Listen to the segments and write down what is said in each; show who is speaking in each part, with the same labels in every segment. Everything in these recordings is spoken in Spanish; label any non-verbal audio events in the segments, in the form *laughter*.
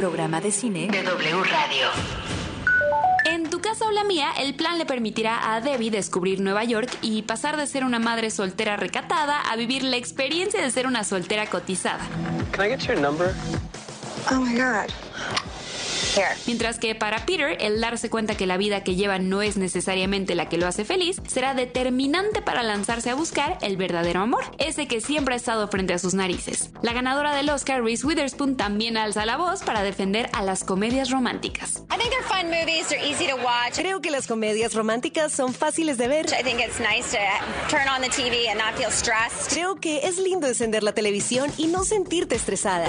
Speaker 1: programa de cine
Speaker 2: de W Radio.
Speaker 3: En tu casa o la mía, el plan le permitirá a Debbie descubrir Nueva York y pasar de ser una madre soltera recatada a vivir la experiencia de ser una soltera cotizada.
Speaker 4: Can I get your number?
Speaker 5: Oh my God.
Speaker 3: Mientras que para Peter, el darse cuenta que la vida que lleva no es necesariamente la que lo hace feliz, será determinante para lanzarse a buscar el verdadero amor, ese que siempre ha estado frente a sus narices. La ganadora del Oscar, Reese Witherspoon, también alza la voz para defender a las comedias románticas.
Speaker 6: I think they're fun movies. They're easy to watch.
Speaker 7: Creo que las comedias románticas son fáciles de ver.
Speaker 6: I think it's nice to turn on the TV and not feel stressed.
Speaker 7: Creo que es lindo encender la televisión y no sentirte estresada.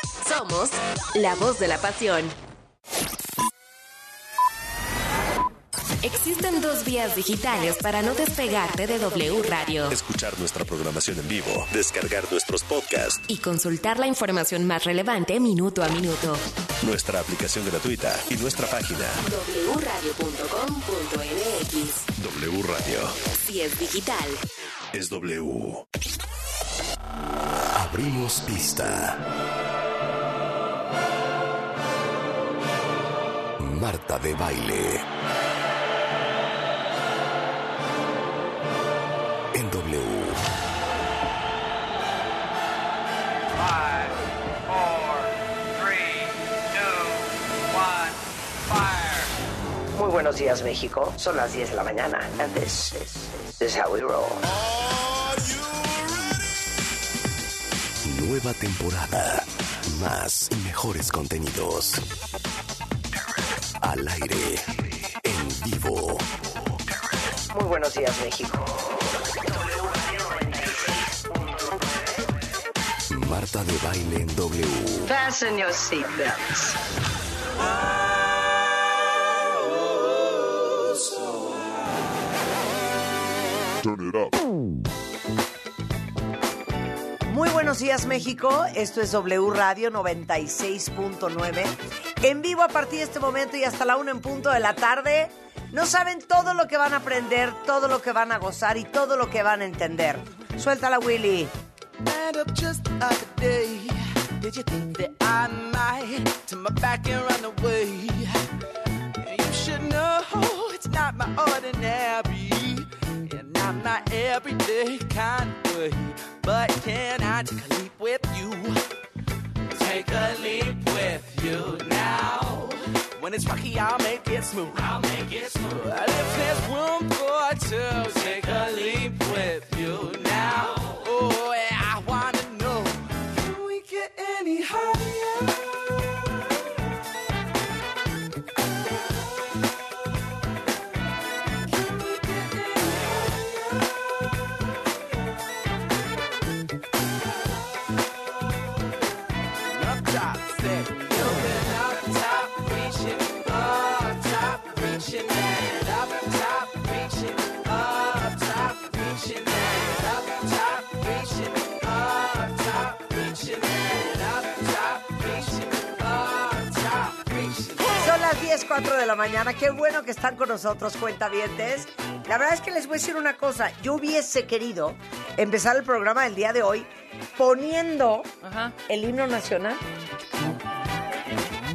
Speaker 8: Somos la voz de la pasión. Existen dos vías digitales para no despegarte de W Radio
Speaker 9: Escuchar nuestra programación en vivo, descargar nuestros podcasts,
Speaker 8: y consultar la información más relevante minuto a minuto.
Speaker 9: nuestra aplicación gratuita y nuestra página
Speaker 8: wradio.com.mx
Speaker 9: W Radio.
Speaker 8: Si es digital.
Speaker 9: Es W. Abrimos pista. Marta de baile. En W.
Speaker 10: Five, four, three, two, one, fire.
Speaker 11: Muy buenos días, México. Son las 10 de la mañana. And this is, this is how we roll.
Speaker 9: Nueva temporada. Más y mejores contenidos. Al aire. En vivo.
Speaker 11: Muy buenos días, México.
Speaker 9: Marta de baile en W.
Speaker 11: Fasten your seatbelts. Muy buenos días, México. Esto es W Radio 96.9. En vivo a partir de este momento y hasta la 1 en punto de la tarde. No saben todo lo que van a aprender, todo lo que van a gozar y todo lo que van a entender. Suéltala, Willy.
Speaker 12: And? You should know it's not my ordinary, and I'm not everyday kind of way. But can I take a leap with you? When it's rocky, I'll make it smooth. I'll make it smooth. And if there's room for two, take a leap with you now. Oh, yeah,
Speaker 11: 4 de la mañana. Qué bueno que están con nosotros, cuentavientes. La verdad es que les voy a decir una cosa. Yo hubiese querido empezar el programa del día de hoy poniendo el himno nacional.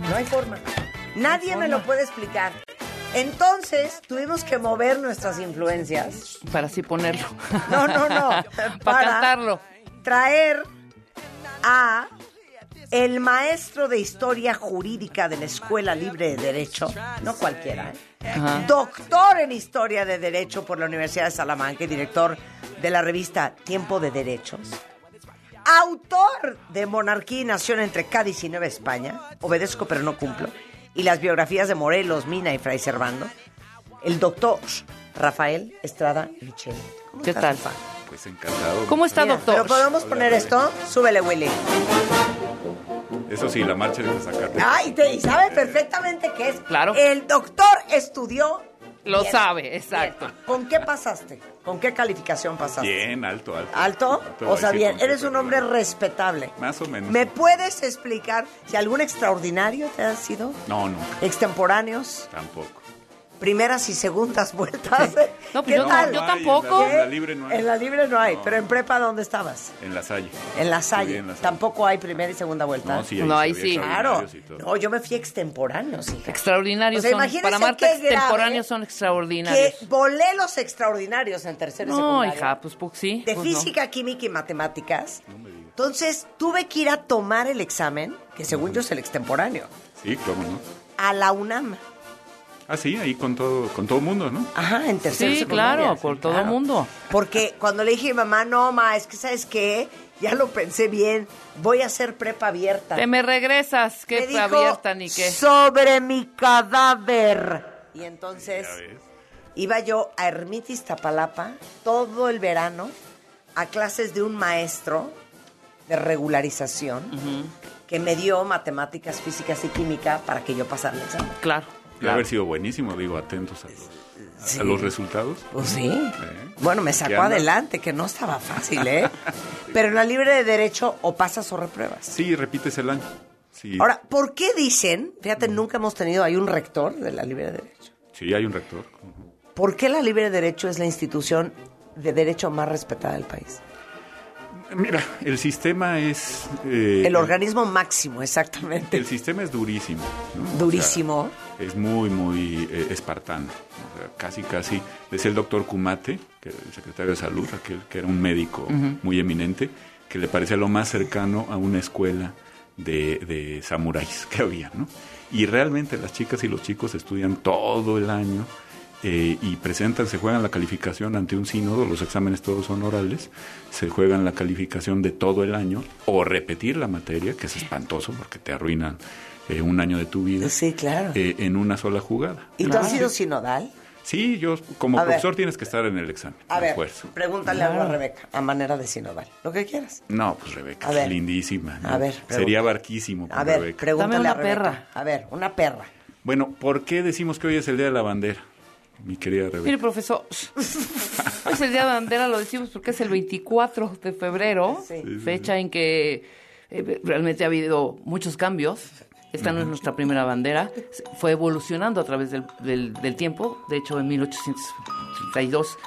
Speaker 11: No hay forma. Nadie me lo puede explicar. Entonces, tuvimos que mover nuestras influencias.
Speaker 4: Para así ponerlo.
Speaker 11: No, no, no. *laughs*
Speaker 4: Para cantarlo.
Speaker 11: Traer a el maestro de historia jurídica de la Escuela Libre de Derecho, no cualquiera, ¿eh? Doctor en historia de Derecho por la Universidad de Salamanca y director de la revista Tiempo de Derechos, autor de Monarquía y Nación entre Cádiz y Nueva España, obedezco pero no cumplo, y las biografías de Morelos, Mina y Fray Servando, el doctor Rafael Estrada Michel. ¿Cómo
Speaker 4: ¿Qué tal?
Speaker 11: Rafa?
Speaker 13: Pues encantado.
Speaker 4: ¿Cómo está,
Speaker 11: Mira,
Speaker 4: doctor?
Speaker 11: ¿Pero podemos poner esto? Súbele, Willy.
Speaker 13: Eso sí, la marcha de Zacate.
Speaker 11: Ay, te, y sabe perfectamente que es.
Speaker 4: Claro.
Speaker 11: El doctor estudió.
Speaker 4: Lo
Speaker 11: Bien.
Speaker 4: sabe, exacto.
Speaker 11: ¿Con qué pasaste? ¿Con qué calificación pasaste?
Speaker 13: Bien, alto, alto.
Speaker 11: ¿Alto? O sea,
Speaker 13: sí
Speaker 11: bien, eres un hombre respetable.
Speaker 13: Más o menos.
Speaker 11: ¿Me puedes explicar si algún extraordinario te ha sido?
Speaker 13: No, nunca.
Speaker 11: ¿Extemporáneos?
Speaker 13: Tampoco.
Speaker 11: ¿Primeras y segundas vueltas?
Speaker 4: No, pues
Speaker 11: ¿Qué
Speaker 4: yo-
Speaker 11: tal?
Speaker 4: yo
Speaker 13: No hay,
Speaker 4: tampoco.
Speaker 13: En la, en la libre no hay.
Speaker 11: En la libre no hay,
Speaker 13: No.
Speaker 11: pero en prepa, ¿dónde estabas?
Speaker 13: En la Salle.
Speaker 11: En la Salle.
Speaker 13: en la Salle.
Speaker 11: Tampoco hay primera y segunda vuelta.
Speaker 13: No, sí,
Speaker 4: No, ahí sí.
Speaker 11: Claro. No, yo me fui extemporáneos, hija.
Speaker 4: Extraordinarios
Speaker 11: O sea,
Speaker 4: son.
Speaker 11: imagínense
Speaker 4: Para Marta,
Speaker 11: qué grave
Speaker 4: extemporáneos son extraordinarios.
Speaker 11: Que volé los extraordinarios en tercero y
Speaker 4: No, hija, pues, pues sí.
Speaker 11: De
Speaker 4: pues no.
Speaker 11: física, química y matemáticas. Entonces, tuve que ir a tomar el examen, que según yo es el extemporáneo,
Speaker 13: Sí, cómo no.
Speaker 11: a la UNAM.
Speaker 13: Ah, sí, ahí con todo, con todo mundo, ¿no?
Speaker 11: Ajá, en tercero
Speaker 4: Sí,
Speaker 11: secundaria.
Speaker 4: claro, por todo el mundo.
Speaker 11: Porque cuando le dije a mi mamá, no, ma, es que, ¿sabes qué? Ya lo pensé bien, voy a hacer prepa abierta.
Speaker 4: Te me regresas, que
Speaker 11: dijo,
Speaker 4: abierta ni qué.
Speaker 11: Sobre mi cadáver. Y entonces iba yo a Ermitis Tapalapa todo el verano a clases de un maestro de regularización que me dio matemáticas, físicas y química para que yo pasara el examen.
Speaker 4: Claro.
Speaker 13: Debe haber sido buenísimo, digo, atentos a los,
Speaker 11: Sí.
Speaker 13: a los resultados.
Speaker 11: Pues sí.
Speaker 13: Eh.
Speaker 11: Bueno, me
Speaker 13: ¿Qué
Speaker 11: sacó adelante, que no estaba fácil, ¿eh? *laughs* Pero en la libre de derecho o pasas o repruebas.
Speaker 13: Sí, repites el año. Sí,
Speaker 11: Ahora, ¿por qué dicen, fíjate, nunca hemos tenido ahí un rector de la libre de derecho?
Speaker 13: sí, hay un rector.
Speaker 11: ¿Por qué la libre de derecho es la institución de derecho más respetada del país?
Speaker 13: Mira, el sistema es... eh,
Speaker 11: El organismo máximo, exactamente.
Speaker 13: El sistema es durísimo. ¿no? O sea,
Speaker 11: Durísimo.
Speaker 13: Es muy, muy eh, espartano. O sea, casi, casi. Es el doctor Kumate, que era el secretario de salud, aquel que era un médico muy eminente, que le parecía lo más cercano a una escuela de, de samuráis que había, ¿no? Y realmente las chicas y los chicos estudian todo el año eh, y presentan, se juegan la calificación ante un sínodo, los exámenes todos son orales, se juegan la calificación de todo el año o repetir la materia, que es espantoso porque te arruinan eh, un año de tu vida.
Speaker 11: Sí, claro.
Speaker 13: eh, en una sola jugada.
Speaker 11: ¿Y tú has sido sinodal?
Speaker 13: Sí, yo como
Speaker 11: A ver.
Speaker 13: profesor tienes que estar en el examen.
Speaker 11: A
Speaker 13: a
Speaker 11: ver, pregúntale algo a Rebeca, a manera de sinodal. Lo que quieras.
Speaker 13: No, pues Rebeca,
Speaker 11: A ver.
Speaker 13: lindísima. ¿no?
Speaker 11: A ver,
Speaker 13: Sería barquísimo con
Speaker 11: A ver,
Speaker 13: Rebeca.
Speaker 11: pregúntale
Speaker 4: Dame una
Speaker 11: a Rebeca.
Speaker 4: perra.
Speaker 11: A ver, una perra.
Speaker 13: Bueno, ¿por qué decimos que hoy es el Día de la Bandera? Mi querida Rebeca.
Speaker 4: Mire, profesor, *laughs* hoy es el Día de la Bandera, lo decimos porque es el 24 de febrero, fecha en que eh, realmente ha habido muchos cambios. Esta no es nuestra primera bandera, fue evolucionando a través del, del- del tiempo, de hecho en 1832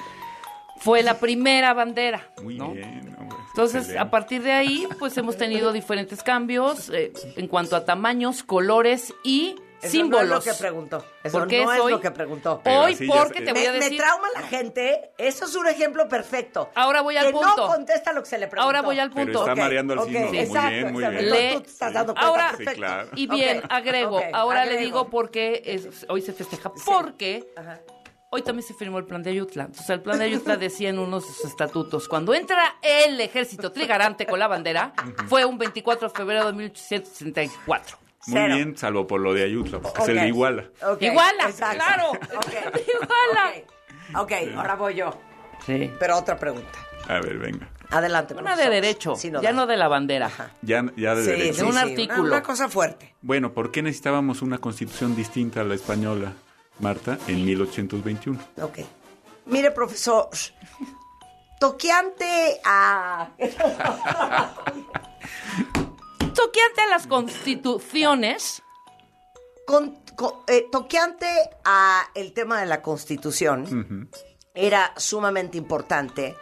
Speaker 4: fue la primera bandera.
Speaker 13: Muy
Speaker 4: ¿no?
Speaker 13: bien. hombre.
Speaker 4: Entonces,
Speaker 13: Excelente.
Speaker 4: a partir de ahí, pues hemos tenido diferentes cambios eh, en cuanto a tamaños, colores y
Speaker 11: Eso
Speaker 4: símbolos.
Speaker 11: no es lo que preguntó. Eso
Speaker 4: Porque
Speaker 11: no
Speaker 4: es hoy-
Speaker 11: lo que preguntó.
Speaker 13: Pero
Speaker 4: Hoy, porque te voy
Speaker 11: Me,
Speaker 4: a
Speaker 11: me
Speaker 4: decir.
Speaker 11: trauma la gente. Eso es un ejemplo perfecto.
Speaker 4: Ahora voy al
Speaker 11: que
Speaker 4: punto.
Speaker 11: no contesta lo que se le preguntó.
Speaker 4: Ahora voy al
Speaker 13: Pero
Speaker 4: punto.
Speaker 13: está
Speaker 11: Ok,
Speaker 13: mareando al
Speaker 11: ok,
Speaker 13: sínodo. Muy
Speaker 11: exacto,
Speaker 13: bien, muy
Speaker 11: exacto.
Speaker 13: bien.
Speaker 4: Le-
Speaker 11: tú te estás dando cuenta
Speaker 4: Ahora-
Speaker 11: perfecto.
Speaker 13: Sí, claro.
Speaker 4: Y bien,
Speaker 11: Ok,
Speaker 4: agrego. Ahora le
Speaker 11: agrego.
Speaker 4: digo porque es- hoy se festeja. Porque
Speaker 11: Ajá.
Speaker 4: hoy también se firmó el plan de Ayutla. Entonces, el plan de Ayutla decía en unos de sus estatutos: cuando entra el ejército trigarante con la bandera, fue un 24 de febrero de 1864.
Speaker 13: Muy
Speaker 11: Cero.
Speaker 13: bien, salvo por lo de Ayutla, porque es el
Speaker 11: Ok.
Speaker 13: de Iguala.
Speaker 11: Ok,
Speaker 4: Iguala,
Speaker 11: exacto.
Speaker 4: claro. *laughs*
Speaker 11: Ok, *laughs*
Speaker 4: Iguala.
Speaker 11: ok. Ahora voy yo.
Speaker 4: Sí.
Speaker 11: Pero otra pregunta.
Speaker 13: A ver, venga.
Speaker 11: Adelante,
Speaker 4: Una de derecho,
Speaker 11: Sí, no
Speaker 4: ya
Speaker 11: da.
Speaker 4: no de la bandera.
Speaker 13: Ya, ya de
Speaker 11: Sí,
Speaker 13: derecho.
Speaker 11: sí,
Speaker 4: un
Speaker 11: sí,
Speaker 4: artículo.
Speaker 11: Una, una cosa fuerte.
Speaker 13: Bueno, ¿por qué necesitábamos una constitución distinta a la española, Marta, en 1821?
Speaker 11: Ok. Mire, profesor, toqueante a... *laughs*
Speaker 4: Toqueante a las constituciones.
Speaker 11: con- con- eh, toqueante a el tema de la Constitución, era sumamente importante,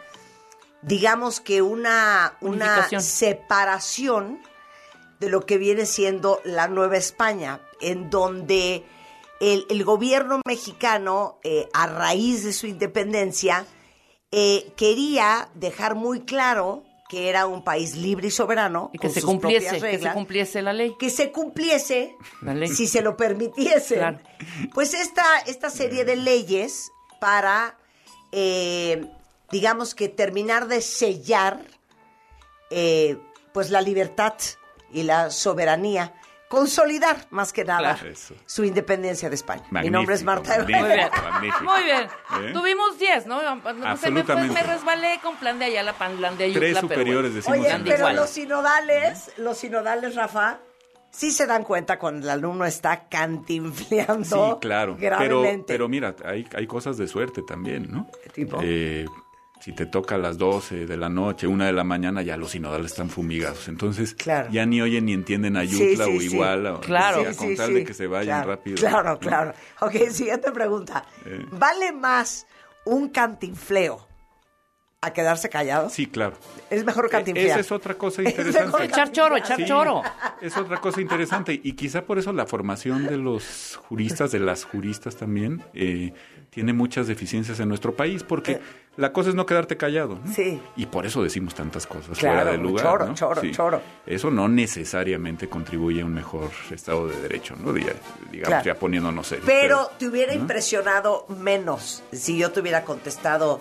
Speaker 11: digamos que una, una separación de lo que viene siendo la Nueva España, en donde el, el gobierno mexicano, eh, a raíz de su independencia, eh, quería dejar muy claro que era un país libre y soberano,
Speaker 4: Y que
Speaker 11: con
Speaker 4: se
Speaker 11: sus
Speaker 4: cumpliese,
Speaker 11: propias
Speaker 4: que se
Speaker 11: reglas,
Speaker 4: cumpliese la ley.
Speaker 11: que se cumpliese
Speaker 4: La ley.
Speaker 11: si se lo permitiesen.
Speaker 4: Claro.
Speaker 11: Pues esta, esta serie de leyes para, eh, digamos que terminar de sellar, eh, pues la libertad y la soberanía, consolidar más que nada
Speaker 13: Claro.
Speaker 11: Su independencia de España. Mi
Speaker 13: Magnífico,
Speaker 11: nombre es Marta
Speaker 13: magnífico,
Speaker 11: Muy bien.
Speaker 13: magnífico.
Speaker 4: Muy bien.
Speaker 13: ¿Eh?
Speaker 4: Tuvimos 10, ¿no? Sé, me, fue-
Speaker 13: Absolutamente.
Speaker 4: me resbalé con plan de Ayala, pan- plan de Ayutla.
Speaker 13: Tres
Speaker 4: pero
Speaker 13: superiores
Speaker 4: bueno.
Speaker 13: decimos
Speaker 11: Oye, pero
Speaker 4: igual.
Speaker 11: los sinodales, los sinodales, Rafa, sí se dan cuenta cuando el alumno está cantinfleando
Speaker 13: Sí, claro. Pero,
Speaker 11: gravemente.
Speaker 13: pero mira, hay, hay cosas de suerte también, ¿no?
Speaker 11: tipo?
Speaker 13: Eh, si te toca a las 12 de la noche, una de la mañana, ya los sinodales están fumigados. Entonces,
Speaker 11: Claro.
Speaker 13: ya ni oyen ni entienden a
Speaker 11: Sí,
Speaker 13: Yutla
Speaker 11: sí,
Speaker 13: o
Speaker 11: sí.
Speaker 13: igual. o-
Speaker 4: Claro.
Speaker 13: o sea,
Speaker 11: Sí,
Speaker 13: con
Speaker 11: sí,
Speaker 13: tal
Speaker 11: sí.
Speaker 13: de que se vayan
Speaker 11: Claro,
Speaker 13: rápido.
Speaker 11: Claro,
Speaker 13: ¿no?
Speaker 11: claro. Ok, siguiente pregunta.
Speaker 13: Eh.
Speaker 11: ¿Vale más un cantinfleo a quedarse callado?
Speaker 13: Sí, claro.
Speaker 11: Es mejor cantinflear.
Speaker 13: Esa es otra cosa *laughs*
Speaker 11: Es
Speaker 13: interesante.
Speaker 11: mejor
Speaker 4: Echar choro, echar
Speaker 13: Sí,
Speaker 4: choro.
Speaker 13: Es otra cosa interesante. Y quizá por eso la formación de los juristas, de las juristas también, eh, tiene muchas deficiencias en nuestro país, porque la cosa es no quedarte callado. ¿no?
Speaker 11: Eh. Sí.
Speaker 13: Y por eso decimos tantas cosas
Speaker 11: Claro,
Speaker 13: fuera de lugar.
Speaker 11: choro,
Speaker 13: ¿no?
Speaker 11: choro, choro.
Speaker 13: Eso no necesariamente contribuye a un mejor Estado de Derecho, ¿no? Diga- Digamos,
Speaker 11: Claro.
Speaker 13: ya poniéndonos serios.
Speaker 11: Pero te hubiera
Speaker 13: ¿no?
Speaker 11: impresionado menos si yo te hubiera contestado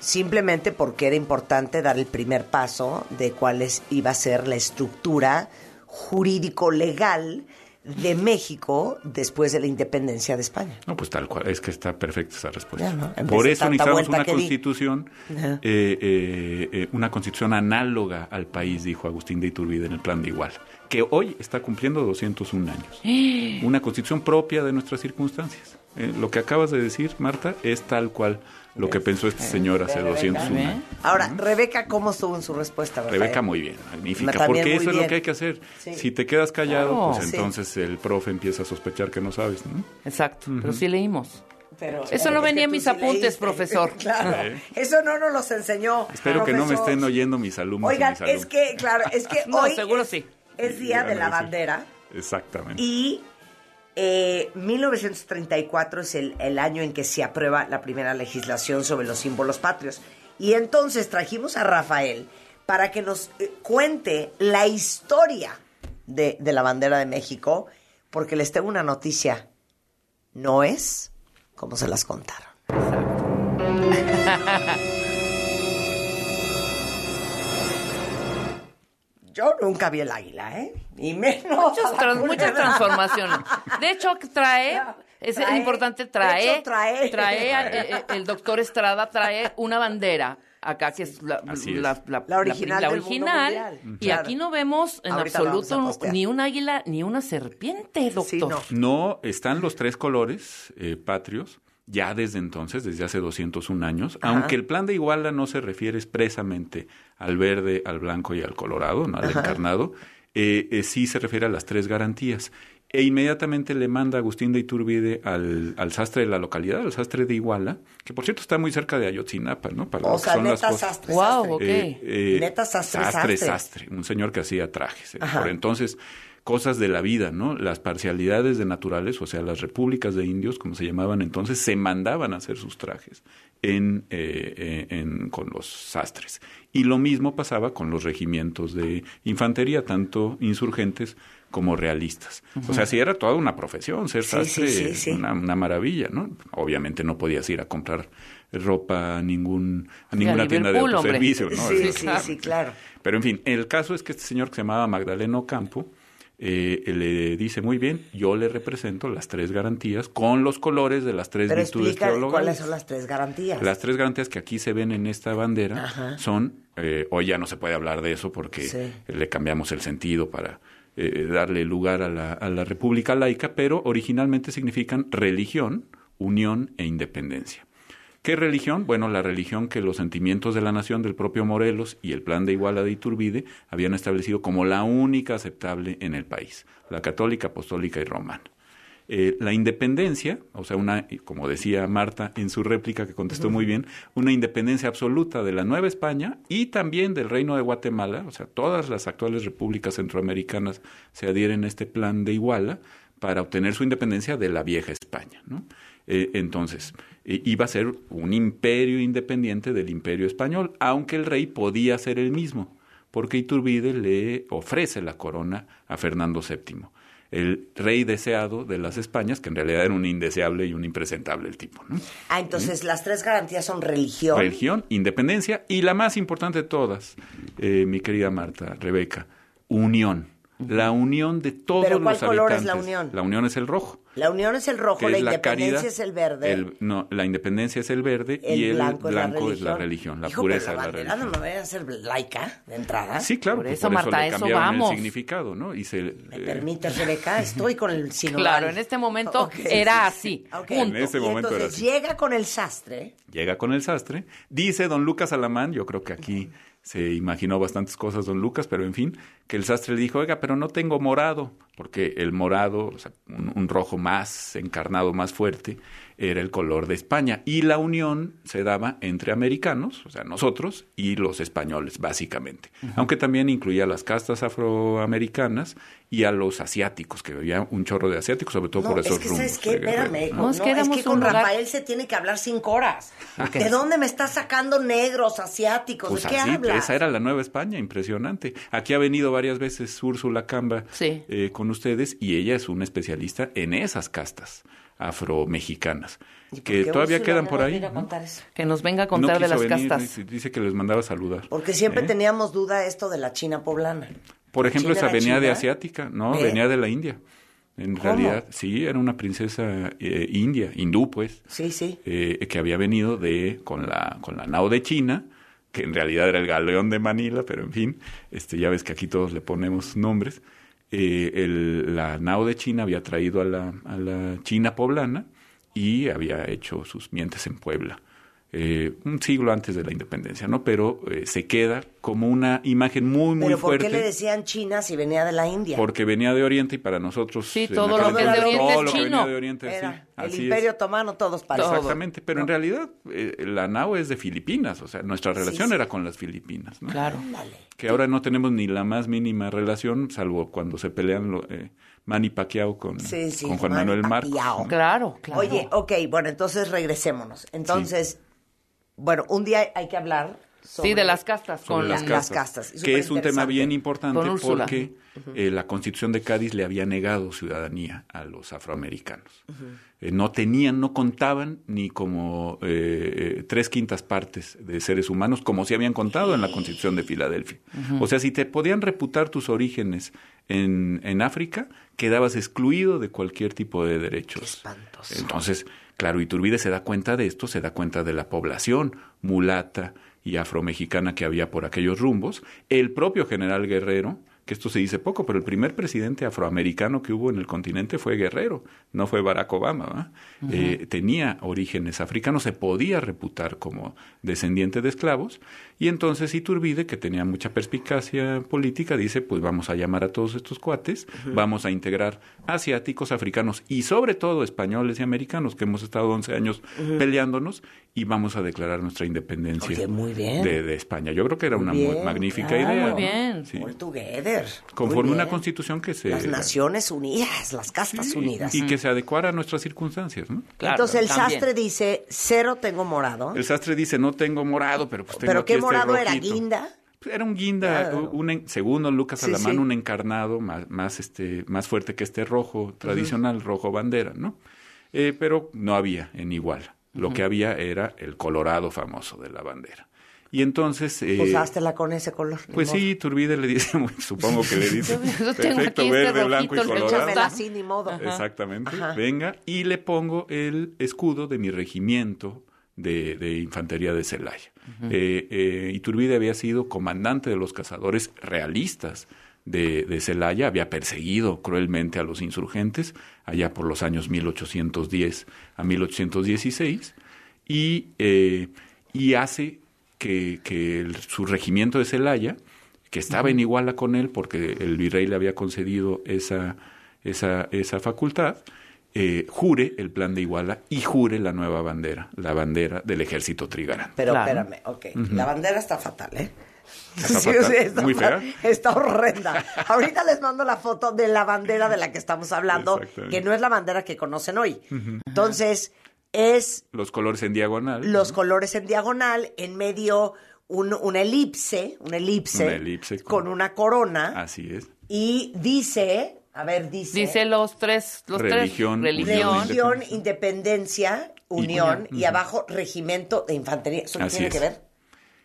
Speaker 11: simplemente porque era importante dar el primer paso de cuál es- iba a ser la estructura jurídico-legal de México después de la independencia de España.
Speaker 13: No, pues tal cual, es que está perfecta esa respuesta.
Speaker 11: Ya, ¿no? En
Speaker 13: Por eso necesitamos una constitución, eh, eh, eh, una constitución análoga al país, dijo Agustín de Iturbide en el plan de Igual, que hoy está cumpliendo 201 años. *gasps* Una constitución propia de nuestras circunstancias. Eh, lo que acabas de decir, Marta, es tal cual lo que pensó este señor hace 201
Speaker 4: ¿eh?
Speaker 13: años.
Speaker 11: Ahora, Rebeca, ¿cómo estuvo en su respuesta? Rafael?
Speaker 13: Rebeca, muy bien, magnífica,
Speaker 11: También
Speaker 13: porque eso es lo que hay que hacer.
Speaker 11: Sí.
Speaker 13: Si te quedas callado, pues
Speaker 11: Sí.
Speaker 13: entonces el profe empieza a sospechar que no sabes, ¿no?
Speaker 4: Exacto, pero sí leímos.
Speaker 11: Pero-
Speaker 4: Eso no venía en mis
Speaker 11: sí
Speaker 4: apuntes,
Speaker 11: leíste.
Speaker 4: profesor. *laughs*
Speaker 11: Claro,
Speaker 13: ¿Eh?
Speaker 11: eso no nos los enseñó.
Speaker 13: Espero que no me estén oyendo mis alumnos. y
Speaker 11: Oigan,
Speaker 13: mis alumnos.
Speaker 11: es que, claro, es que *laughs*
Speaker 4: No,
Speaker 11: hoy
Speaker 4: seguro
Speaker 11: es,
Speaker 4: sí.
Speaker 11: es Día de la. Bandera
Speaker 13: Exactamente.
Speaker 11: y eh, 1934 es el, el año en que se aprueba la primera legislación sobre los símbolos patrios. Y entonces trajimos a Rafael para que nos eh, cuente la historia de, de la bandera de México, porque les tengo una noticia. No es como se las contaron. *laughs* Yo nunca vi el águila, ¿eh? Ni menos. *laughs*
Speaker 4: Muchas, trans- transformaciones. De hecho, trae, es
Speaker 11: Trae,
Speaker 4: importante,
Speaker 11: de
Speaker 4: trae,
Speaker 11: hecho, trae.
Speaker 4: trae, a- *laughs* eh, eh, el doctor Estrada trae una bandera acá que es la,
Speaker 13: es.
Speaker 4: la- la-
Speaker 11: La original
Speaker 4: la
Speaker 11: del mundo
Speaker 4: original,
Speaker 11: mundial.
Speaker 4: y
Speaker 11: Claro.
Speaker 4: aquí no vemos en
Speaker 11: Ahorita
Speaker 4: absoluto ni un águila ni una serpiente, doctor.
Speaker 11: Sí, no.
Speaker 13: No, están los tres colores eh, patrios ya desde entonces, desde hace 201 años,
Speaker 11: Ajá.
Speaker 13: aunque el plan de Iguala no se refiere expresamente al verde, al blanco y al colorado, no al
Speaker 11: Ajá.
Speaker 13: encarnado, eh, eh, sí se refiere a las tres garantías. E inmediatamente le manda Agustín de Iturbide al, al sastre de la localidad, al sastre de Iguala, que por cierto está muy cerca de Ayotzinapa, ¿no? Para
Speaker 11: O sea,
Speaker 13: son las
Speaker 11: neta
Speaker 13: cosas.
Speaker 11: sastre,
Speaker 4: Wow,
Speaker 11: sastre.
Speaker 4: ok.
Speaker 13: Eh, eh,
Speaker 11: Neta sastre,
Speaker 13: sastre,
Speaker 11: sastre.
Speaker 13: sastre, un señor que hacía trajes. eh. Por entonces, cosas de la vida, ¿no? Las parcialidades de naturales, o sea, las repúblicas de indios, como se llamaban entonces, se mandaban a hacer sus trajes en, eh, eh, en- con los sastres. Y lo mismo pasaba con los regimientos de infantería, tanto insurgentes como realistas. O sea, sí era toda una profesión, ser
Speaker 11: Sí,
Speaker 13: sastre,
Speaker 11: sí, sí, sí.
Speaker 13: Una, una maravilla, ¿no? Obviamente no podías ir a comprar ropa a, ningún, a
Speaker 4: a
Speaker 13: ninguna tienda de autoservicio, ¿no?
Speaker 11: Sí, sí, sí, claro.
Speaker 13: pero en fin, el caso es que este señor que se llamaba Magdaleno Campo eh, le dice muy bien, yo le represento las tres garantías con los colores de las tres
Speaker 11: Pero
Speaker 13: virtudes
Speaker 11: explica
Speaker 13: teologales.
Speaker 11: cuáles son las tres garantías.
Speaker 13: Las tres garantías que aquí se ven en esta bandera
Speaker 11: Ajá.
Speaker 13: son, eh, hoy ya no se puede hablar de eso porque
Speaker 11: Sí.
Speaker 13: le cambiamos el sentido para eh, darle lugar a la, a la república laica, pero originalmente significan religión, unión e independencia. ¿Qué religión? Bueno, la religión que los sentimientos de la nación del propio Morelos y el plan de Iguala de Iturbide habían establecido como la única aceptable en el país, la católica, apostólica y romana. Eh, la independencia, o sea, una, como decía Marta en su réplica que contestó muy bien, una independencia absoluta de la Nueva España y también del Reino de Guatemala, o sea, todas las actuales repúblicas centroamericanas se adhieren a este plan de Iguala, para obtener su independencia de la vieja España. ¿no? Eh, entonces, eh, iba a ser un imperio independiente del imperio español, aunque el rey podía ser el mismo, porque Iturbide le ofrece la corona a Fernando VII el rey deseado de las Españas, que en realidad era un indeseable y un impresentable el tipo. ¿no?
Speaker 11: Ah, entonces las tres garantías son religión.
Speaker 13: Religión, independencia y la más importante de todas, eh, mi querida Marta, Rebeca, unión. La unión de todos
Speaker 11: ¿Pero cuál
Speaker 13: los
Speaker 11: color
Speaker 13: habitantes.
Speaker 11: es la unión?
Speaker 13: La unión es el rojo.
Speaker 11: La unión es el rojo, la
Speaker 13: la
Speaker 11: independencia
Speaker 13: caridad,
Speaker 11: es el verde.
Speaker 13: el- no, la independencia es el verde
Speaker 11: El
Speaker 13: y el
Speaker 11: blanco
Speaker 13: blanco,
Speaker 11: es la religión.
Speaker 13: la
Speaker 11: Hijo,
Speaker 13: pureza
Speaker 11: pero la
Speaker 13: es la religión.
Speaker 11: no me a ser laica de entrada.
Speaker 13: Sí, claro,
Speaker 4: Por eso,
Speaker 13: por
Speaker 4: Marta,
Speaker 13: le
Speaker 4: eso vamos.
Speaker 13: el significado, ¿no? Y se,
Speaker 11: ¿Me
Speaker 13: eh,
Speaker 11: permites, Rebeca? *laughs* Estoy con el sinodal.
Speaker 4: Claro, en este momento
Speaker 11: Ok.
Speaker 4: era así. Punto.
Speaker 13: En ese
Speaker 11: Y
Speaker 13: momento era
Speaker 11: entonces
Speaker 13: así.
Speaker 11: llega con el sastre.
Speaker 13: llega con el sastre, dice don Lucas Alamán, yo creo que aquí se imaginó bastantes cosas don Lucas, pero en fin, que el sastre le dijo, oiga, pero no tengo morado, porque el morado, o sea, un, un rojo más encarnado, más fuerte, era el color de España. Y la unión se daba entre americanos, o sea, nosotros, y los españoles, básicamente. Aunque también incluía a las castas afroamericanas y a los asiáticos, que había un chorro de asiáticos, sobre todo
Speaker 11: No,
Speaker 13: por
Speaker 11: es
Speaker 13: esos
Speaker 11: que,
Speaker 13: rumbos.
Speaker 11: ¿sabes qué? Espérame.
Speaker 13: ¿no?
Speaker 4: Es
Speaker 11: es
Speaker 4: que
Speaker 11: que con
Speaker 4: lugar-
Speaker 11: Rafael se tiene que hablar cinco horas. ¿De dónde me estás sacando negros, asiáticos?
Speaker 13: Pues
Speaker 11: ¿De qué
Speaker 13: así,
Speaker 11: hablas?
Speaker 13: esa era la Nueva España, impresionante. Aquí ha venido varias veces Úrsula Camba
Speaker 4: Sí.
Speaker 13: eh, con ustedes y ella es una especialista en esas castas afromexicanas,
Speaker 11: ¿Y por
Speaker 13: que todavía
Speaker 11: Úrsula
Speaker 13: quedan por ahí.
Speaker 11: viene a
Speaker 13: ¿no?
Speaker 11: contar eso?
Speaker 4: Que nos venga a
Speaker 13: No
Speaker 4: contar de las
Speaker 13: venir,
Speaker 4: castas.
Speaker 13: dice- que les mandaba a saludar.
Speaker 11: Porque siempre
Speaker 13: ¿Eh?
Speaker 11: teníamos duda esto de la China poblana.
Speaker 13: Por ejemplo,
Speaker 11: ¿China
Speaker 13: esa venía de asiática, no,
Speaker 11: ¿Eh?
Speaker 13: venía de la India. En
Speaker 11: ¿Cómo?
Speaker 13: realidad, sí, era una princesa eh, india, hindú, pues.
Speaker 11: Sí, sí.
Speaker 13: eh, que había venido de con la con la nao de China, que en realidad era el galeón de Manila, pero en fin, este ya ves que aquí todos le ponemos nombres. Eh, el- la nao de China había traído a la, a la China poblana y había hecho sus mientes en Puebla. Eh, un siglo antes de la independencia, ¿no? Pero eh, se queda como una imagen muy, muy
Speaker 11: Pero ¿por
Speaker 13: fuerte.
Speaker 11: qué le decían China si venía de la India?
Speaker 13: Porque venía de Oriente y para nosotros...
Speaker 4: Sí, todo
Speaker 11: lo que es de
Speaker 13: todo
Speaker 4: es
Speaker 13: lo que venía de Oriente, sí,
Speaker 11: Era el
Speaker 13: así es.
Speaker 11: Imperio Otomano, todos parecen.
Speaker 13: Exactamente, pero en realidad eh, la NAO es de Filipinas, o sea, nuestra relación
Speaker 11: sí.
Speaker 13: era con las Filipinas, ¿no?
Speaker 4: Claro.
Speaker 13: Que ahora no tenemos ni la más mínima relación, salvo cuando se pelean lo- eh, Manny Pacquiao con,
Speaker 11: Sí, sí,
Speaker 13: con Juan
Speaker 11: Manny
Speaker 13: Manuel Marcos.
Speaker 11: Pacquiao.
Speaker 13: ¿no?
Speaker 4: Claro, claro.
Speaker 11: Oye, ok, bueno, entonces regresémonos. Entonces, bueno, un día hay que hablar sobre
Speaker 4: Sí, de las castas. Con
Speaker 13: las
Speaker 11: las
Speaker 13: castas,
Speaker 11: castas.
Speaker 13: que es un tema bien importante porque eh, la Constitución de Cádiz le había negado ciudadanía a los afroamericanos. Eh, no tenían, no contaban ni como eh, eh, tres quintas partes de seres humanos, como se habían contado en la Constitución de Filadelfia. O sea, si te podían reputar tus orígenes en, en África, quedabas excluido de cualquier tipo de derechos.
Speaker 11: espantoso.
Speaker 13: Entonces, claro, Iturbide se da cuenta de esto, se da cuenta de la población mulata y afromexicana que había por aquellos rumbos. El propio general Guerrero, que esto se dice poco, pero el primer presidente afroamericano que hubo en el continente fue Guerrero, no fue Barack Obama. Eh, tenía orígenes africanos, se podía reputar como descendiente de esclavos, y entonces Iturbide, que tenía mucha perspicacia política, dice, pues vamos a llamar a todos estos cuates, vamos a integrar asiáticos, africanos y sobre todo españoles y americanos, que hemos estado 11 años peleándonos, y vamos a declarar nuestra independencia
Speaker 11: Oye, muy bien.
Speaker 13: De, de España. Yo creo que era
Speaker 11: Muy
Speaker 13: una
Speaker 11: bien,
Speaker 13: muy magnífica
Speaker 11: claro.
Speaker 13: idea.
Speaker 4: Muy
Speaker 13: ¿no?
Speaker 4: bien.
Speaker 13: Sí.
Speaker 11: All together.
Speaker 13: Conforme una constitución que se...
Speaker 11: Las Naciones Unidas, las castas
Speaker 13: Sí,
Speaker 11: unidas.
Speaker 13: Y que se adecuara a nuestras circunstancias, ¿no?
Speaker 4: Claro,
Speaker 11: Entonces el
Speaker 4: también.
Speaker 11: sastre dice, cero tengo morado.
Speaker 13: El sastre dice, no tengo morado, pero pues tengo
Speaker 11: ¿Pero
Speaker 13: aquí
Speaker 11: qué
Speaker 13: este
Speaker 11: morado era?
Speaker 13: rojito".
Speaker 11: ¿Guinda?
Speaker 13: Pues Era un guinda,
Speaker 11: Claro.
Speaker 13: un, según don Lucas
Speaker 11: Sí,
Speaker 13: Alamán,
Speaker 11: sí.
Speaker 13: un encarnado más, más, este, más fuerte que este rojo tradicional, rojo bandera, ¿no? Eh, pero no había en Iguala. Lo que había era el colorado famoso de la bandera. Y entonces... eh,
Speaker 11: Usástela con ese color.
Speaker 13: pues
Speaker 11: modo.
Speaker 13: sí, Turbide le dice, *laughs* supongo que le dice,
Speaker 4: Yo tengo
Speaker 13: perfecto,
Speaker 4: este
Speaker 13: verde, blanco y colorado.
Speaker 11: Así, ni modo.
Speaker 13: Exactamente.
Speaker 11: Ajá.
Speaker 13: Venga, y le pongo el escudo de mi regimiento de, de infantería de Celaya. Eh, eh, Iturbide había sido comandante de los cazadores realistas de, de Celaya, había perseguido cruelmente a los insurgentes allá por los años 1810 a 1816 y, eh, y hace que, que el- su regimiento de Celaya, que estaba en iguala con él porque el virrey le había concedido esa, esa, esa facultad, eh, jure el plan de Iguala y jure la nueva bandera, la bandera del ejército trigarán.
Speaker 11: Pero
Speaker 4: Claro.
Speaker 11: espérame, ok. La bandera está fatal, ¿eh?
Speaker 13: Está *laughs*
Speaker 11: Sí,
Speaker 13: fatal,
Speaker 11: sí, está,
Speaker 13: muy fea. *laughs*
Speaker 11: está horrenda. Ahorita les mando la foto de la bandera de la que estamos hablando, que no es la bandera que conocen hoy. Entonces, es
Speaker 13: Los colores en diagonal.
Speaker 11: los colores en diagonal, en medio un, una elipse, una elipse,
Speaker 13: Una elipse
Speaker 11: con una corona,
Speaker 13: Así es.
Speaker 11: y dice, a ver, dice...
Speaker 4: Dice los tres, los
Speaker 13: Religión,
Speaker 4: tres. Religión.
Speaker 11: Religión, independencia, unión, y, abajo regimiento de infantería. ¿Eso qué
Speaker 13: Así
Speaker 11: tiene
Speaker 13: es.
Speaker 11: que ver?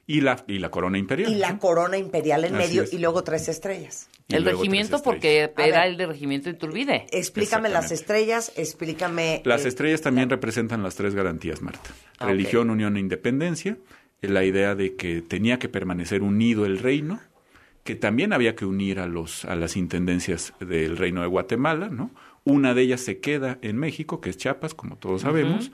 Speaker 13: Y la, y la corona imperial.
Speaker 11: Y la corona imperial en
Speaker 13: Así
Speaker 11: medio
Speaker 13: es.
Speaker 11: y luego tres estrellas.
Speaker 13: Y
Speaker 4: El regimiento porque
Speaker 11: A
Speaker 4: era
Speaker 11: ver.
Speaker 4: el de regimiento de Iturbide.
Speaker 11: Explícame las estrellas, explícame...
Speaker 13: Las
Speaker 11: eh,
Speaker 13: estrellas también representan las tres garantías, Marta.
Speaker 11: Ah,
Speaker 13: Religión, unión e independencia. eh, La idea de que tenía que permanecer unido el reino, que también había que unir a, los, a las intendencias del reino de Guatemala, ¿no? Una de ellas se queda en México, que es Chiapas, como todos sabemos,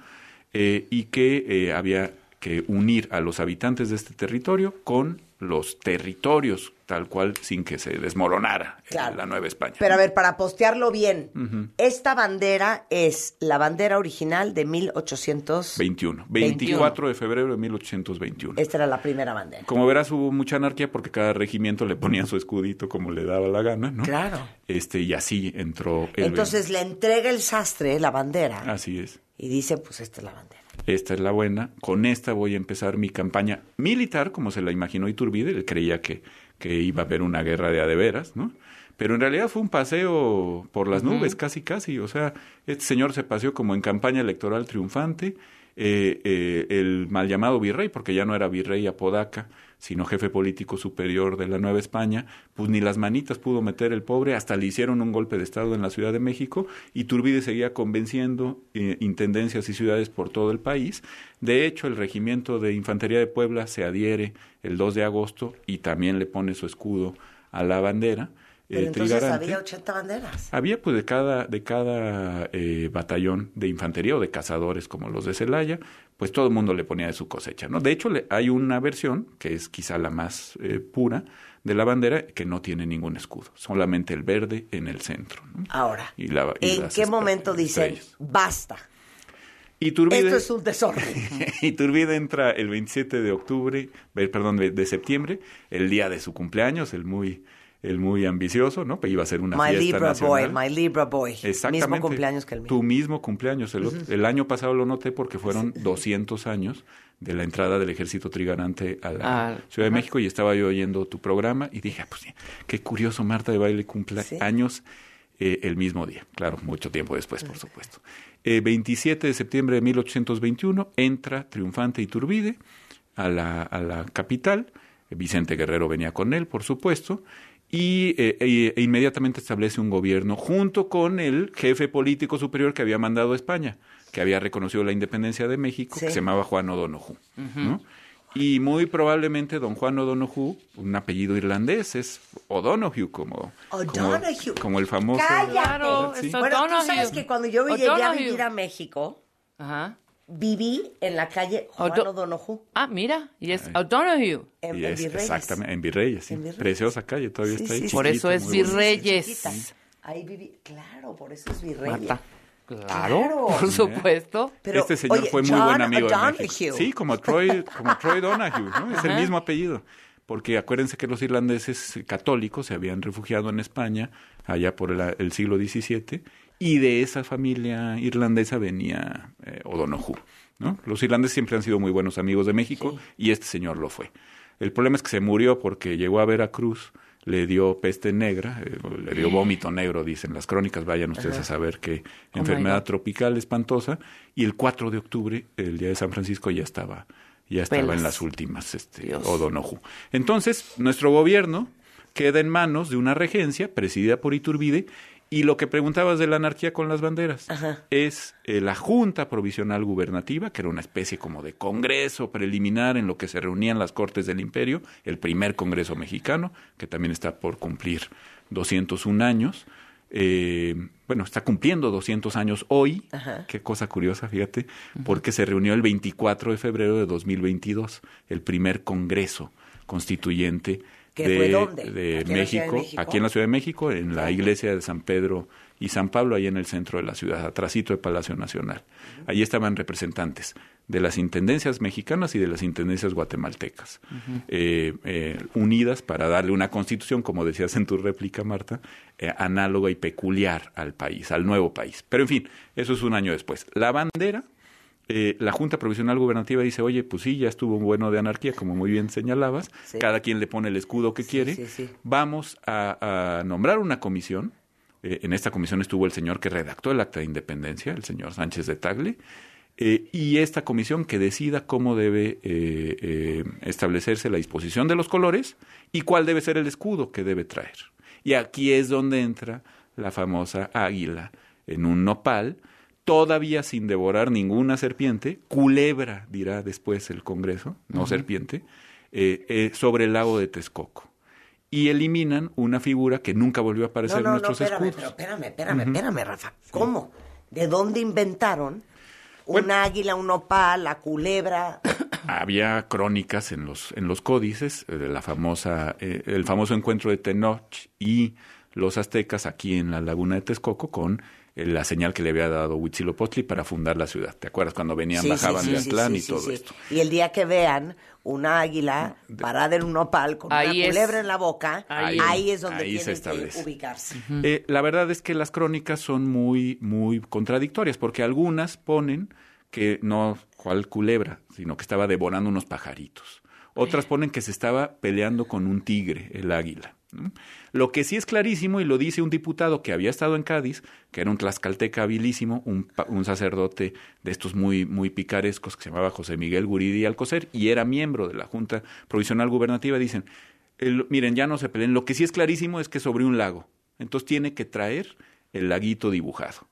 Speaker 13: eh, y que eh, había que unir a los habitantes de este territorio con los territorios, tal cual, sin que se desmoronara
Speaker 11: Claro.
Speaker 13: la Nueva España.
Speaker 11: Pero a ver, para postearlo bien, esta bandera es la bandera original de 1800...
Speaker 13: 21. 24 de febrero de 1821.
Speaker 11: Esta era la primera bandera.
Speaker 13: Como verás, hubo mucha anarquía porque cada regimiento le ponía su escudito como le daba la gana, ¿no?
Speaker 11: Claro.
Speaker 13: Este, y así entró el
Speaker 11: Entonces le entrega el sastre la bandera
Speaker 13: Así es.
Speaker 11: y dice, pues esta es la bandera.
Speaker 13: Esta es la buena. Con esta voy a empezar mi campaña militar, como se la imaginó Iturbide. Él creía que, que iba a haber una guerra de a de veras, ¿no? Pero en realidad fue un paseo por las nubes, casi, casi. O sea, este señor se paseó como en campaña electoral triunfante. Eh, eh, el mal llamado virrey, porque ya no era virrey Apodaca, sino jefe político superior de la Nueva España, pues ni las manitas pudo meter el pobre, hasta le hicieron un golpe de Estado en la Ciudad de México y Turbide seguía convenciendo eh, intendencias y ciudades por todo el país. De hecho, el regimiento de Infantería de Puebla se adhiere el 2 de agosto y también le pone su escudo a la bandera.
Speaker 11: Pero
Speaker 13: eh,
Speaker 11: entonces
Speaker 13: trigarante.
Speaker 11: había 80 banderas.
Speaker 13: Había pues de cada, de cada eh, batallón de infantería o de cazadores como los de Celaya, pues todo el mundo le ponía de su cosecha, ¿no? De hecho, le- hay una versión, que es quizá la más eh, pura, de la bandera, que no tiene ningún escudo, solamente el verde en el centro. ¿no?
Speaker 11: Ahora,
Speaker 13: Y la- y
Speaker 11: ¿en qué momento dicen, basta?
Speaker 13: Iturbide,
Speaker 11: Esto es un desorden. *laughs*
Speaker 13: Iturbide entra el 27 de octubre, eh, perdón, de, de septiembre, el día de su cumpleaños, el muy, el muy ambicioso, ¿no? Pues iba a ser una
Speaker 11: My
Speaker 13: fiesta
Speaker 11: Libra
Speaker 13: nacional.
Speaker 11: Boy, my Libra Boy.
Speaker 13: Exactamente.
Speaker 11: Mismo cumpleaños que el mío.
Speaker 13: Tu mismo cumpleaños. El, año pasado lo noté porque fueron 200 años de la entrada del ejército trigarante a la
Speaker 4: Ah,
Speaker 13: Ciudad de. México y estaba yo oyendo tu programa y dije, ah, pues qué curioso, Marta de Baile cumple años eh, el mismo día. Claro, mucho tiempo después, por supuesto. Eh, 27 de septiembre de 1821 entra triunfante Iturbide a la, a la capital. Vicente Guerrero venía con él, por supuesto, y eh, e- e inmediatamente establece un gobierno junto con el jefe político superior que había mandado a España, que había reconocido la independencia de México,
Speaker 11: Sí.
Speaker 13: que se llamaba Juan O'Donoghue. Y muy probablemente don Juan O'Donoghue, un apellido irlandés, es O'Donoghue, como, como,
Speaker 11: O'Donoghue.
Speaker 13: como el famoso...
Speaker 11: ¡Cállate!
Speaker 4: Claro,
Speaker 13: Sí.
Speaker 4: es
Speaker 11: Bueno, tú sabes que cuando yo llegué a vivir a México,
Speaker 4: Ajá.
Speaker 11: Viví en la calle Juan
Speaker 4: O'Do-
Speaker 11: O'Donoghue.
Speaker 4: Ah, mira, y es O'Donoghue.
Speaker 11: En,
Speaker 13: Y
Speaker 11: en
Speaker 13: es
Speaker 11: Virreyes.
Speaker 13: exactamente, en Virreyes, sí.
Speaker 11: En Virreyes.
Speaker 13: Preciosa calle, todavía
Speaker 11: Sí,
Speaker 13: está ahí.
Speaker 11: sí.
Speaker 4: Por eso es
Speaker 13: bonita.
Speaker 4: Virreyes.
Speaker 11: Ahí viví, claro, por eso es Virreyes.
Speaker 4: Marta. Claro,
Speaker 11: Claro.
Speaker 4: por supuesto.
Speaker 11: Pero,
Speaker 13: este señor
Speaker 11: oye,
Speaker 13: fue muy
Speaker 11: John
Speaker 13: buen amigo de
Speaker 11: O'Donoghue.
Speaker 13: México. Sí, como Troy, como Troy Donahue, ¿no? Es el mismo apellido. Porque acuérdense que los irlandeses católicos se habían refugiado en España allá por el, el siglo XVII y de esa familia irlandesa venía eh, O'Donoghue, ¿no? Los irlandeses siempre han sido muy buenos amigos de México y este señor lo fue. El problema es que se murió porque llegó a Veracruz, le dio peste negra, eh, le dio vómito negro, dicen las crónicas, vayan ustedes
Speaker 11: Ajá.
Speaker 13: a saber qué enfermedad tropical espantosa, y el 4 de octubre, el día de San Francisco, ya estaba, ya estaba
Speaker 4: Pelas.
Speaker 13: en las últimas, este. O'Donoghue. Entonces, nuestro gobierno queda en manos de una regencia presidida por Iturbide, y lo que preguntabas de la anarquía con las banderas
Speaker 11: Ajá.
Speaker 13: es eh, la Junta Provisional Gubernativa, que era una especie como de congreso preliminar en lo que se reunían las Cortes del Imperio, el primer Congreso mexicano, que también está por cumplir 201 años. Eh, bueno, está cumpliendo 200 años hoy,
Speaker 11: Ajá.
Speaker 13: qué cosa curiosa, fíjate, porque se reunió el 24 de febrero de 2022, el primer Congreso constituyente
Speaker 11: ¿Que
Speaker 13: de,
Speaker 11: fue
Speaker 13: México? aquí en la Ciudad de México, en la iglesia de San Pedro y San Pablo, ahí en el centro de la ciudad, atrásito de Palacio Nacional. Allí estaban representantes de las intendencias mexicanas y de las intendencias guatemaltecas, eh, eh, unidas para darle una constitución, como decías en tu réplica, Marta, eh, análoga y peculiar al país, al nuevo país. Pero en fin, eso es un año después. La bandera eh, la Junta Provisional Gubernativa dice, oye, pues sí, ya estuvo bueno de anarquía, como muy bien señalabas,
Speaker 11: Sí.
Speaker 13: cada quien le pone el escudo que quiere,
Speaker 11: sí,
Speaker 13: vamos a, a nombrar una comisión, Eh, en esta comisión estuvo el señor que redactó el acta de independencia, el señor Sánchez de Tagle, eh, y esta comisión que decida cómo debe establecerse la disposición de los colores y cuál debe ser el escudo que debe traer. Y aquí es donde entra la famosa águila en un nopal, todavía sin devorar ninguna serpiente, culebra, dirá después el Congreso, no serpiente, eh, eh, sobre el lago de Texcoco. Y eliminan una figura que nunca volvió a aparecer
Speaker 11: No, no,
Speaker 13: en
Speaker 11: no,
Speaker 13: nuestros
Speaker 11: espérame,
Speaker 13: escudos.
Speaker 11: pero espérame, espérame, espérame, Rafa. ¿Cómo? ¿De dónde inventaron un águila, un opal, la culebra? *coughs*
Speaker 13: había crónicas en los en los códices eh, de la famosa eh, el famoso encuentro de Tenoch y los aztecas aquí en la laguna de Texcoco con la señal que le había dado Huitzilopochtli para fundar la ciudad. ¿Te acuerdas cuando venían,
Speaker 11: Sí,
Speaker 13: bajaban
Speaker 11: sí,
Speaker 13: de Atlán
Speaker 11: sí,
Speaker 13: y todo
Speaker 11: sí.
Speaker 13: esto?
Speaker 11: Y el día que vean una águila parada en un opal con
Speaker 4: Ahí
Speaker 11: una
Speaker 4: es-
Speaker 11: culebra en la boca, ahí,
Speaker 13: Ahí-
Speaker 11: es donde
Speaker 13: ahí se
Speaker 11: tienen
Speaker 13: establece.
Speaker 11: que ubicarse.
Speaker 13: Eh, la verdad es que las crónicas son muy, muy contradictorias, porque algunas ponen que no cual culebra, sino que estaba devorando unos pajaritos. Otras ponen que se estaba peleando con un tigre, el águila. ¿No? Lo que sí es clarísimo, y lo dice un diputado que había estado en Cádiz, que era un tlaxcalteca habilísimo, un sacerdote de estos muy, muy picarescos que se llamaba José Miguel Guridi Alcocer, y era miembro de la Junta Provisional Gubernativa, dicen, el- miren, ya no se peleen, lo que sí es clarísimo es que sobre un lago. Entonces tiene que traer el laguito dibujado.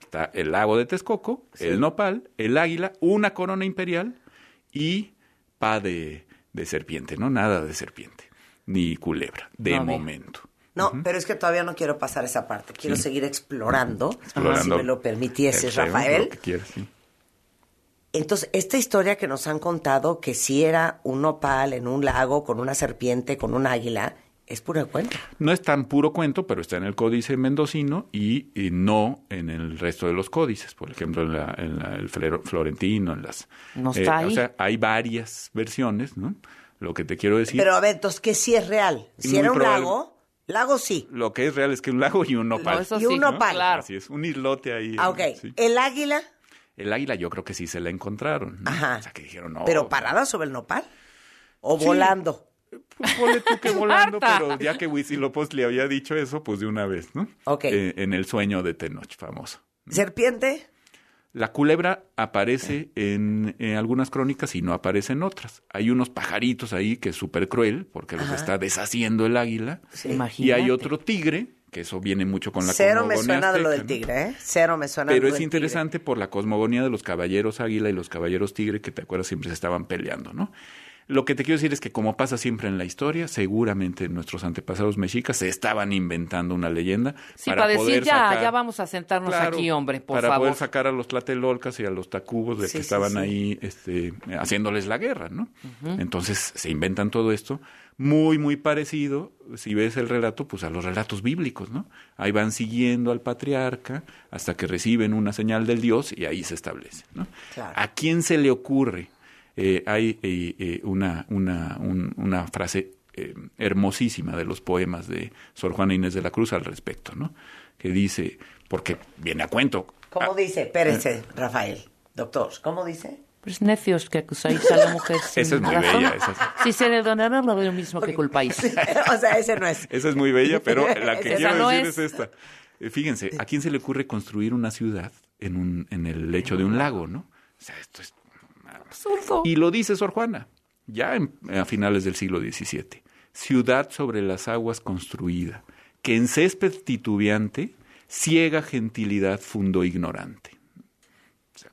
Speaker 13: Está el lago de Texcoco, el nopal, el águila, una corona imperial y pa de, de serpiente, ¿no? Nada de serpiente, ni culebra, de
Speaker 11: No,
Speaker 13: momento.
Speaker 11: No, pero es que todavía no quiero pasar esa parte. Quiero
Speaker 13: Sí.
Speaker 11: seguir explorando,
Speaker 13: Explorando
Speaker 11: si me lo permitieses, Rafael.
Speaker 13: lo que quieras, sí.
Speaker 11: Entonces, esta historia que nos han contado, que si era un nopal en un lago con una serpiente, con un águila, es pura cuenta.
Speaker 13: No es tan puro cuento, pero está en el códice mendocino y, y no en el resto de los códices. Por ejemplo, en, la, en la- el florentino, en las... eh,
Speaker 4: No está ahí.
Speaker 13: O sea, hay varias versiones, ¿no? Lo que te quiero decir...
Speaker 11: Pero a ver, entonces, ¿qué sí es real? Si era un
Speaker 13: probable-
Speaker 11: lago, lago sí.
Speaker 13: Lo que es real es que un lago y un nopal.
Speaker 11: No, eso Y un sí, nopal. claro.
Speaker 13: Así es, un islote ahí.
Speaker 11: Ah, ok.
Speaker 13: sí.
Speaker 11: El águila,
Speaker 13: El águila yo creo que sí se la encontraron. ¿no?
Speaker 11: Ajá.
Speaker 13: O sea, que dijeron, no.
Speaker 11: pero parada sobre el nopal. O
Speaker 13: Sí.
Speaker 11: volando.
Speaker 13: Pues ponle tú que *laughs* volando, pero ya que Huitzilopochtli había dicho eso, pues de una vez, ¿no?
Speaker 11: Ok.
Speaker 13: Eh, en el sueño de Tenoch, famoso.
Speaker 11: ¿Serpiente?
Speaker 13: La culebra aparece en, en algunas crónicas y no aparece en otras. Hay unos pajaritos ahí que es súper cruel porque los está deshaciendo el águila.
Speaker 11: Sí.
Speaker 13: Y
Speaker 11: Imagínate.
Speaker 13: hay otro tigre, que eso viene mucho con la
Speaker 11: Cero me
Speaker 13: cosmogonía
Speaker 11: suena de lo del
Speaker 13: ¿no?
Speaker 11: tigre, ¿eh? Cero me suena
Speaker 13: Pero
Speaker 11: de lo
Speaker 13: es
Speaker 11: del
Speaker 13: interesante por la cosmogonía de los caballeros águila y los caballeros tigre, que te acuerdas siempre se estaban peleando, ¿no? Lo que te quiero decir es que como pasa siempre en la historia, seguramente nuestros antepasados mexicas se estaban inventando una leyenda
Speaker 4: Sí,
Speaker 13: para,
Speaker 4: para, decir
Speaker 13: poder
Speaker 4: ya,
Speaker 13: sacar,
Speaker 4: ya vamos a sentarnos
Speaker 13: Claro,
Speaker 4: aquí, hombre, por
Speaker 13: para
Speaker 4: favor.
Speaker 13: poder sacar a los tlatelolcas y a los tacubos de
Speaker 4: Sí,
Speaker 13: que estaban
Speaker 4: sí.
Speaker 13: ahí este, haciéndoles la guerra, ¿no? Entonces se inventan todo esto muy, muy parecido, si ves el relato, pues a los relatos bíblicos, ¿no? Ahí van siguiendo al patriarca hasta que reciben una señal del Dios y ahí se establece, ¿no?
Speaker 11: Claro.
Speaker 13: ¿A quién se le ocurre? Eh, hay eh, eh, una, una, un- una frase eh, hermosísima de los poemas de Sor Juana Inés de la Cruz al respecto, ¿no? Que dice, porque viene a cuento,
Speaker 11: ¿Cómo dice?
Speaker 13: Eh.
Speaker 11: Espérese, Rafael. Doctor, ¿cómo dice?
Speaker 4: Pues necios que acusáis a la mujer sin
Speaker 13: Esa es muy
Speaker 4: razón.
Speaker 13: bella, esa es-
Speaker 4: Si se le donará lo mismo que culpáis. *laughs*
Speaker 11: o sea, ese no es.
Speaker 13: Esa es muy bella, pero la que *laughs* quiero
Speaker 4: no
Speaker 13: decir
Speaker 4: es.
Speaker 13: es. esta. Fíjense, ¿a quién se le ocurre construir una ciudad en, un, en el lecho de un lago, no? O sea, esto es
Speaker 4: absurdo.
Speaker 13: Y lo dice Sor Juana, ya en- a finales del siglo XVII. Ciudad sobre las aguas construida, que en césped titubeante, ciega gentilidad fundó ignorante. O sea,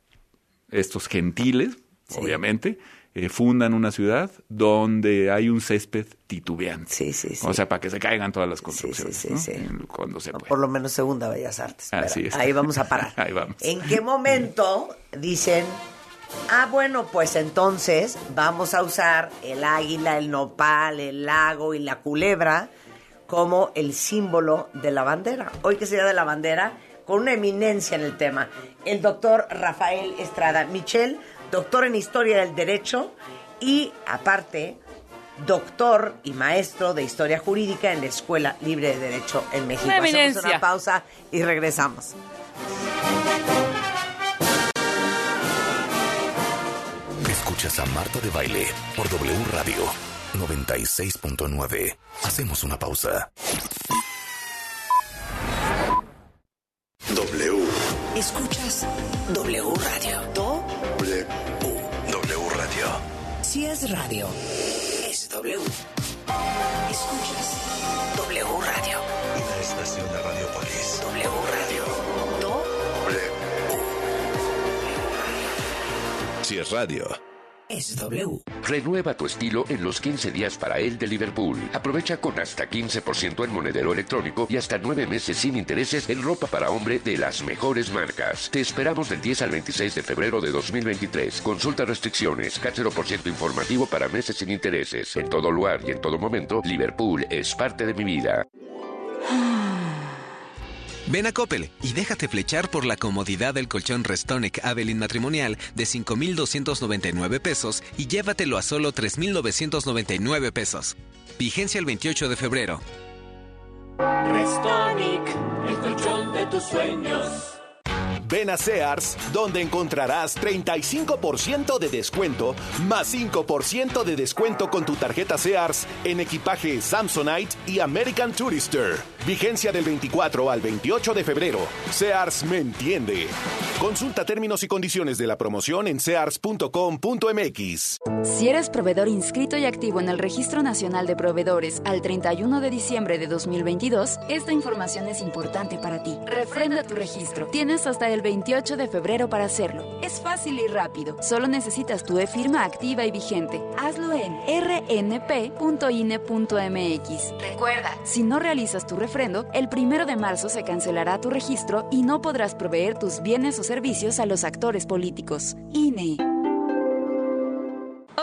Speaker 13: estos gentiles, obviamente, eh, fundan una ciudad donde hay un césped titubeante.
Speaker 11: Sí, sí, sí.
Speaker 13: O sea, para que se caigan todas las construcciones,
Speaker 11: sí,
Speaker 13: ¿no?
Speaker 11: sí.
Speaker 13: Cuando se puede.
Speaker 11: Por lo menos segunda Bellas Artes.
Speaker 13: Así
Speaker 11: Espera,
Speaker 13: es.
Speaker 11: Ahí vamos a parar. *laughs*
Speaker 13: Ahí vamos.
Speaker 11: ¿En qué momento dicen Ah, bueno, pues entonces vamos a usar el águila, el nopal, el lago y la culebra como el símbolo de la bandera. Hoy que sea de la bandera, con una eminencia en el tema, el doctor Rafael Estrada Michel, doctor en Historia del Derecho y aparte doctor y maestro de Historia Jurídica en la Escuela Libre de Derecho en México.
Speaker 4: Una
Speaker 11: Hacemos una pausa y regresamos.
Speaker 14: Escuchas a Marta de Baile por W Radio 96.9. Hacemos una pausa.
Speaker 9: W.
Speaker 15: Escuchas W Radio. Do
Speaker 9: W. W Radio.
Speaker 15: si es radio, es W. Escuchas W Radio.
Speaker 9: Una estación de Radiopolis.
Speaker 15: W Radio. Do
Speaker 9: Si es radio.
Speaker 16: Renueva tu estilo en los 15 días para él de Liverpool. Aprovecha con hasta 15% en monedero electrónico y hasta 9 meses sin intereses en ropa para hombre de las mejores marcas. Te esperamos del 10 al 26 de febrero de 2023. Consulta restricciones, ciento informativo para meses sin intereses. En todo lugar y en todo momento, Liverpool es parte de mi vida.
Speaker 17: Ven a Coppel y déjate flechar por la comodidad del colchón Restonic Avelin matrimonial de 5,299 pesos y llévatelo a solo 3,999 pesos. Vigencia el 28 de febrero.
Speaker 18: Restonic, el colchón de tus sueños.
Speaker 19: Ven a Sears, donde encontrarás 35% de descuento más 5% de descuento con tu tarjeta Sears en equipaje Samsonite y American Tourister. Vigencia del 24 al 28 de febrero. Sears me entiende. Consulta términos y condiciones de la promoción en sears.com.mx.
Speaker 1: Si eres proveedor inscrito y activo en el Registro Nacional de Proveedores al 31 de diciembre de 2022, esta información es importante para ti. Refrenda tu registro. Tienes hasta el 28 de febrero para hacerlo. Es fácil y rápido. Solo necesitas tu e-firma activa y vigente. Hazlo en rnp.ine.mx. Recuerda, si no realizas tu refrendo, el 1 de marzo se cancelará tu registro y no podrás proveer tus bienes o servicios a los actores políticos. INE.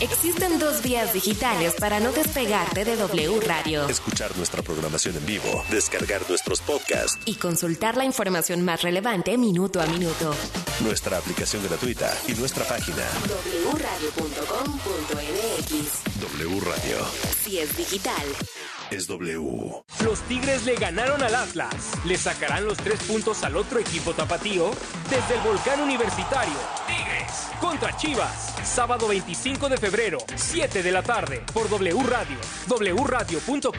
Speaker 8: Existen dos vías digitales para no despegarte de W Radio.
Speaker 9: Escuchar nuestra programación en vivo, descargar nuestros podcasts
Speaker 8: y consultar la información más relevante minuto a minuto.
Speaker 9: Nuestra aplicación gratuita y nuestra página
Speaker 8: wradio.com.mx.
Speaker 9: W Radio.
Speaker 8: Si es digital.
Speaker 9: Es W.
Speaker 20: Los Tigres le ganaron al Atlas. Le sacarán los tres puntos al otro equipo tapatío desde el volcán universitario. Contra Chivas. Sábado 25 de febrero, 7 de la tarde, por W Radio, wradio.com.mx.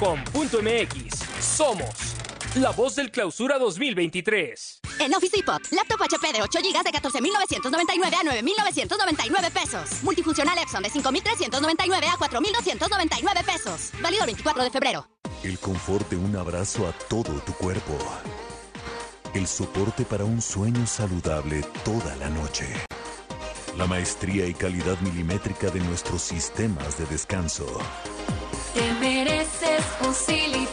Speaker 20: Somos la voz del clausura 2023.
Speaker 21: En Office Depot, laptop HP de 8 GB de 14.999 a 9.999 pesos. Multifuncional Epson de 5.399 a 4.299 pesos. Válido el 24 de febrero.
Speaker 22: El confort de un abrazo a todo tu cuerpo. El soporte para un sueño saludable toda la noche. La maestría y calidad milimétrica de nuestros sistemas de descanso.
Speaker 3: Te mereces un Silly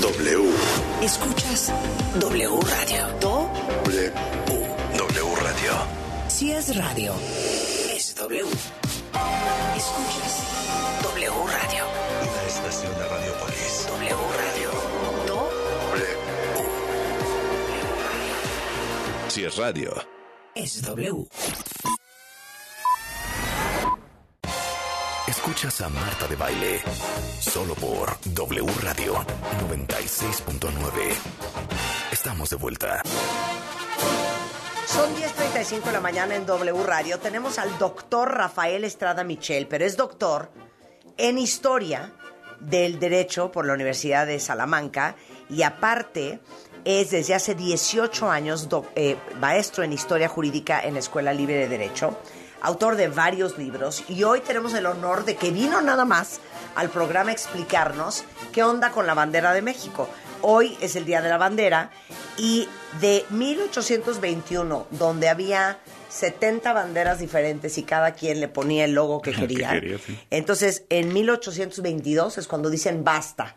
Speaker 9: W.
Speaker 23: Escuchas W Radio.
Speaker 9: W. W Radio.
Speaker 23: Si es radio, es W. Escuchas W Radio.
Speaker 9: Una estación de Radiopolis.
Speaker 23: W Radio.
Speaker 9: Si es radio.
Speaker 23: Es W.
Speaker 14: Escuchas a Marta de Baile. Solo por W Radio 96.9. Estamos de vuelta.
Speaker 11: Son 10.35 de la mañana en W Radio. Tenemos al doctor Rafael Estrada Michel, pero es doctor en historia del derecho por la Universidad de Salamanca y aparte es desde hace 18 años eh, maestro en historia jurídica en la Escuela Libre de Derecho, autor de varios libros y hoy tenemos el honor de que vino nada más al programa a explicarnos qué onda con la bandera de México. Hoy es el Día de la Bandera y de 1821, donde había 70 banderas diferentes y cada quien le ponía el logo que *laughs*
Speaker 13: Que
Speaker 11: quería.
Speaker 13: quería, sí.
Speaker 11: Entonces, en 1822 es cuando dicen basta.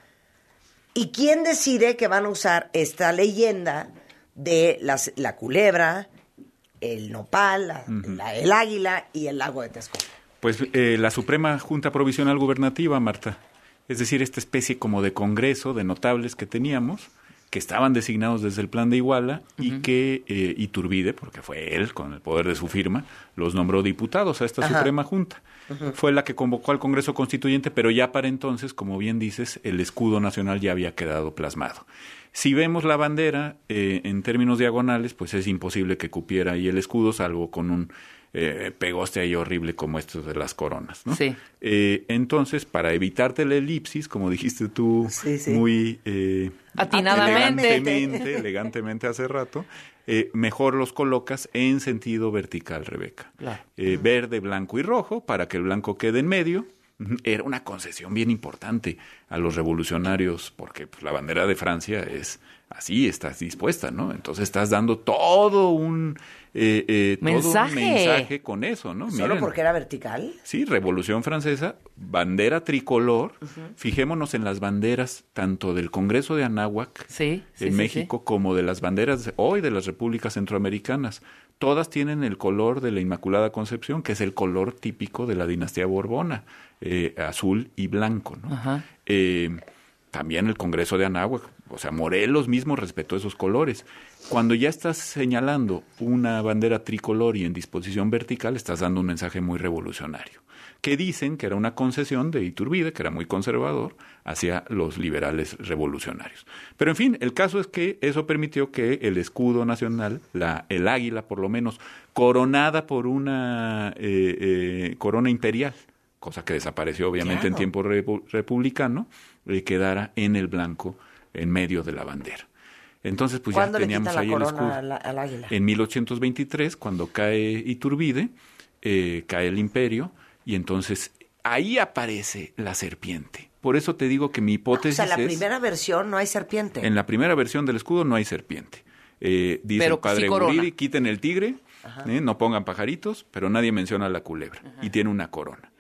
Speaker 11: ¿Y quién decide que van a usar esta leyenda de las- la culebra, el nopal, la- la- el águila y el lago de Texcoco?
Speaker 13: Pues eh, la Suprema Junta Provisional Gubernativa, Marta. Es decir, esta especie como de congreso de notables que teníamos, que estaban designados desde el plan de Iguala y que eh, Iturbide, porque fue él, con el poder de su firma, los nombró diputados a esta
Speaker 4: Ajá.
Speaker 13: Suprema Junta. Fue la que convocó al Congreso Constituyente, pero ya para entonces, como bien dices, el escudo nacional ya había quedado plasmado. Si vemos la bandera eh, en términos diagonales, pues es imposible que cupiera ahí el escudo, salvo con un eh, pegoste ahí horrible como estos de las coronas. ¿no?
Speaker 4: Sí.
Speaker 13: Eh, entonces, para evitarte la elipsis, como dijiste tú muy eh,
Speaker 4: Atinadamente.
Speaker 13: elegantemente, elegantemente hace rato, eh, mejor los colocas en sentido vertical, Rebeca.
Speaker 4: Claro.
Speaker 13: Eh, Verde, blanco y rojo, para que el blanco quede en medio. Era una concesión bien importante a los revolucionarios, porque pues, la bandera de Francia es así, estás dispuesta, ¿no? Entonces estás dando todo un, eh, eh, todo un
Speaker 11: Mensaje.
Speaker 13: mensaje con eso, ¿no?
Speaker 11: ¿Solo
Speaker 13: Miren,
Speaker 11: porque era vertical?
Speaker 13: Sí, Revolución Francesa, bandera tricolor. Fijémonos en las banderas tanto del Congreso de Anáhuac
Speaker 4: sí,
Speaker 13: en
Speaker 4: sí,
Speaker 13: México como de las banderas de- hoy de las repúblicas centroamericanas. Todas tienen el color de la Inmaculada Concepción, que es el color típico de la dinastía Borbona, eh, azul y blanco. ¿no?
Speaker 4: Ajá.
Speaker 13: Eh, también el Congreso de Anáhuac, o sea, Morelos mismo respetó esos colores. Cuando ya estás señalando una bandera tricolor y en disposición vertical, estás dando un mensaje muy revolucionario, que dicen que era una concesión de Iturbide, que era muy conservador, hacia los liberales revolucionarios. Pero en fin, el caso es que eso permitió que el escudo nacional, la, el águila por lo menos, coronada por una eh, eh, corona imperial, cosa que desapareció obviamente en tiempo repu- republicano, eh, quedara en el blanco, en medio de la bandera. Entonces, pues ya
Speaker 11: ¿Cuándo le
Speaker 13: teníamos ahí
Speaker 11: la
Speaker 13: el escudo.
Speaker 11: al, al águila?
Speaker 13: En 1823, cuando cae Iturbide, eh, cae el imperio, y entonces ahí aparece la serpiente. Por eso te digo que mi
Speaker 11: O
Speaker 13: hipótesis
Speaker 11: sea, en la
Speaker 13: es...
Speaker 11: primera versión no hay serpiente.
Speaker 13: En la primera versión del escudo no hay serpiente. Eh, dice
Speaker 11: Pero
Speaker 13: el padre
Speaker 11: sí
Speaker 13: quiten el tigre, eh, no pongan pajaritos, pero nadie menciona la culebra. Y tiene una corona.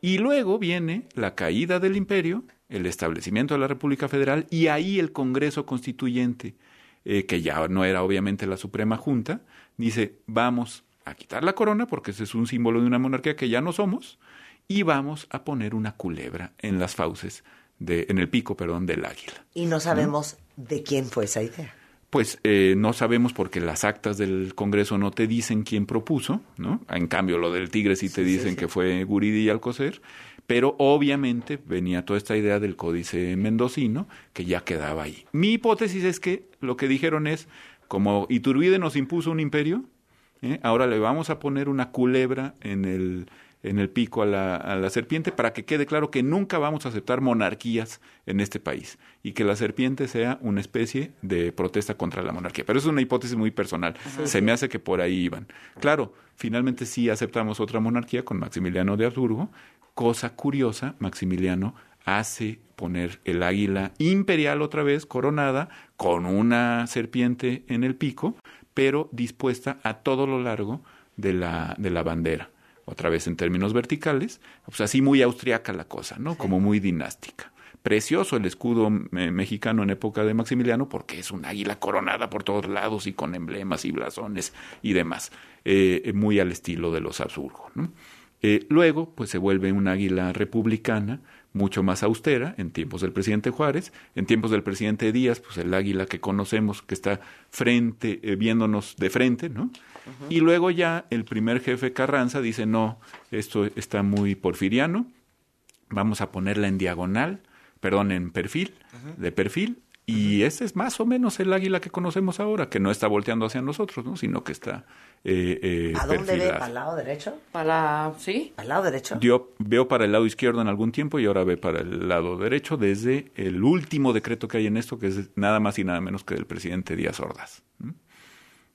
Speaker 13: Y luego viene la caída del imperio, el establecimiento de la República Federal y ahí el Congreso Constituyente, eh, que ya no era obviamente la Suprema Junta, dice, vamos a quitar la corona porque ese es un símbolo de una monarquía que ya no somos y vamos a poner una culebra en las fauces, de, en el pico, perdón, del águila.
Speaker 11: Y no sabemos de quién fue esa idea.
Speaker 13: Pues eh, no sabemos porque las actas del Congreso no te dicen quién propuso, ¿no? En cambio, lo del tigre sí te dicen que fue Guridi y Alcocer, Pero obviamente venía toda esta idea del códice mendocino que ya quedaba ahí. Mi hipótesis es que lo que dijeron es, como Iturbide nos impuso un imperio, ¿eh? ahora le vamos a poner una culebra en el, en el pico a la, a la serpiente para que quede claro que nunca vamos a aceptar monarquías en este país y que la serpiente sea una especie de protesta contra la monarquía. Pero es una hipótesis muy personal. Se me hace que por ahí iban. Claro, finalmente sí aceptamos otra monarquía con Maximiliano de Habsburgo. Cosa curiosa, Maximiliano hace poner el águila imperial otra vez coronada con una serpiente en el pico, pero dispuesta a todo lo largo de la, de la bandera otra vez en términos verticales, pues así muy austriaca la cosa, ¿no? Como muy dinástica. Precioso el escudo me- mexicano en época de Maximiliano porque es un águila coronada por todos lados y con emblemas y blasones y demás, eh, muy al estilo de los Habsburgo, ¿no? Eh, luego, pues se vuelve un águila republicana, mucho más austera, en tiempos del presidente Juárez, en tiempos del presidente Díaz, pues el águila que conocemos, que está frente, eh, viéndonos de frente, ¿no? Y luego ya el primer jefe Carranza dice, no, esto está muy porfiriano, vamos a ponerla en diagonal, perdón, en perfil, de perfil, y ese es más o menos el águila que conocemos ahora, que no está volteando hacia nosotros, ¿no? sino que está eh, eh,
Speaker 11: ¿A dónde ve? ¿Para el lado derecho?
Speaker 4: Para, ¿sí?
Speaker 11: ¿Para el lado derecho?
Speaker 13: Yo veo para el lado izquierdo en algún tiempo y ahora ve para el lado derecho desde el último decreto que hay en esto, que es nada más y nada menos que del presidente Díaz Ordaz.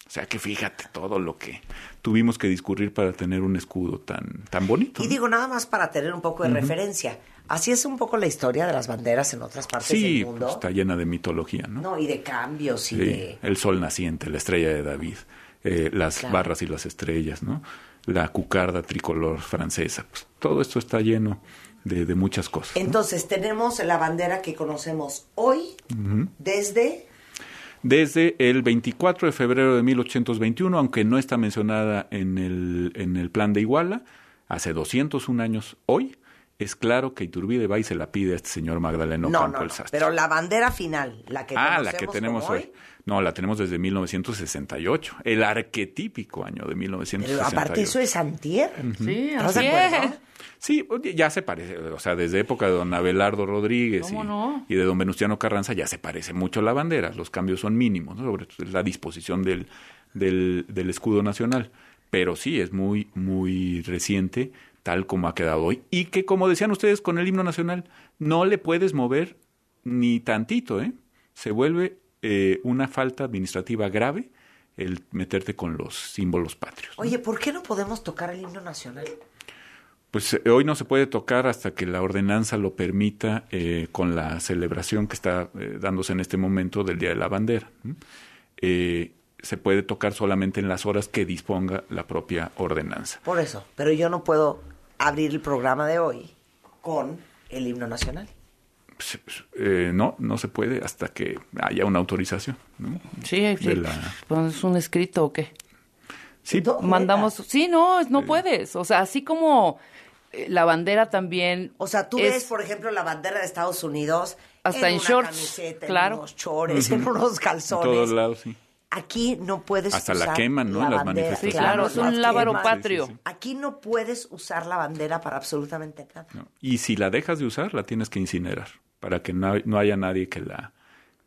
Speaker 13: O sea que fíjate todo lo que tuvimos que discurrir para tener un escudo tan, tan bonito.
Speaker 11: Y
Speaker 13: ¿no?
Speaker 11: digo nada más para tener un poco de referencia. Así es un poco la historia de las banderas en otras partes
Speaker 13: Sí,
Speaker 11: del mundo.
Speaker 13: pues, está llena de mitología, ¿no?
Speaker 11: No, y de cambios y
Speaker 13: Sí,
Speaker 11: de...
Speaker 13: el sol naciente, la estrella de David, eh, las
Speaker 11: Claro.
Speaker 13: barras y las estrellas, ¿no? La cucarda tricolor francesa. Pues, todo esto está lleno de, de muchas cosas. ¿no?
Speaker 11: Entonces tenemos la bandera que conocemos hoy desde...
Speaker 13: Desde el 24 de febrero de 1821, aunque no está mencionada en el, en el plan de Iguala, hace 201 años hoy, es claro que Iturbide va y se la pide a este señor Magdaleno
Speaker 11: No,
Speaker 13: Campo
Speaker 11: no,
Speaker 13: el
Speaker 11: no,
Speaker 13: Sastre.
Speaker 11: pero la bandera final, la que
Speaker 13: ah,
Speaker 11: conocemos
Speaker 13: la que tenemos hoy. No, la tenemos desde 1968, el arquetípico año de
Speaker 11: Pero
Speaker 13: 1968.
Speaker 11: aparte eso es antier.
Speaker 4: Sí.
Speaker 13: Sí, ya se parece, o sea, desde época de don Abelardo Rodríguez y,
Speaker 4: ¿Cómo no?
Speaker 13: y de don Venustiano Carranza ya se parece mucho la bandera, los cambios son mínimos, ¿no? sobre todo la disposición del, del, del escudo nacional, pero sí es muy, muy reciente, tal como ha quedado hoy, y que como decían ustedes con el himno nacional, no le puedes mover ni tantito, ¿eh? Se vuelve eh, una falta administrativa grave el meterte con los símbolos patrios.
Speaker 11: Oye, ¿por qué no podemos tocar el himno nacional?
Speaker 13: Pues eh, hoy no se puede tocar hasta que la ordenanza lo permita eh, con la celebración que está eh, dándose en este momento del Día de la Bandera. se puede tocar solamente en las horas que disponga la propia ordenanza.
Speaker 11: Por eso, pero yo no puedo abrir el programa de hoy con el himno nacional.
Speaker 13: Eh, no, no se puede hasta que haya una autorización. ¿no?
Speaker 4: Sí, sí.
Speaker 13: La-
Speaker 4: Pues, ¿Es un escrito o qué?
Speaker 13: Sí.
Speaker 4: Mandamos... Sí, no, no puedes. O sea, así como eh, la bandera también...
Speaker 11: O sea, tú
Speaker 4: es-
Speaker 11: ves, por ejemplo, la bandera de Estados Unidos
Speaker 4: Hasta en
Speaker 11: una
Speaker 4: shorts,
Speaker 11: camiseta,
Speaker 4: claro.
Speaker 11: en unos chores, en
Speaker 13: Ujú.
Speaker 11: unos
Speaker 13: En
Speaker 11: calzones.
Speaker 13: todos lados, sí.
Speaker 11: Aquí no puedes
Speaker 13: Hasta la
Speaker 11: usar
Speaker 13: queman, ¿no? En las
Speaker 11: bandera.
Speaker 13: manifestaciones.
Speaker 4: Sí, claro, es un
Speaker 11: la
Speaker 4: lábaro
Speaker 11: queman.
Speaker 4: patrio.
Speaker 13: Sí, sí, sí.
Speaker 11: Aquí no puedes usar la bandera para absolutamente nada.
Speaker 13: Y si la dejas de usar, la tienes que incinerar para que no, no haya nadie que la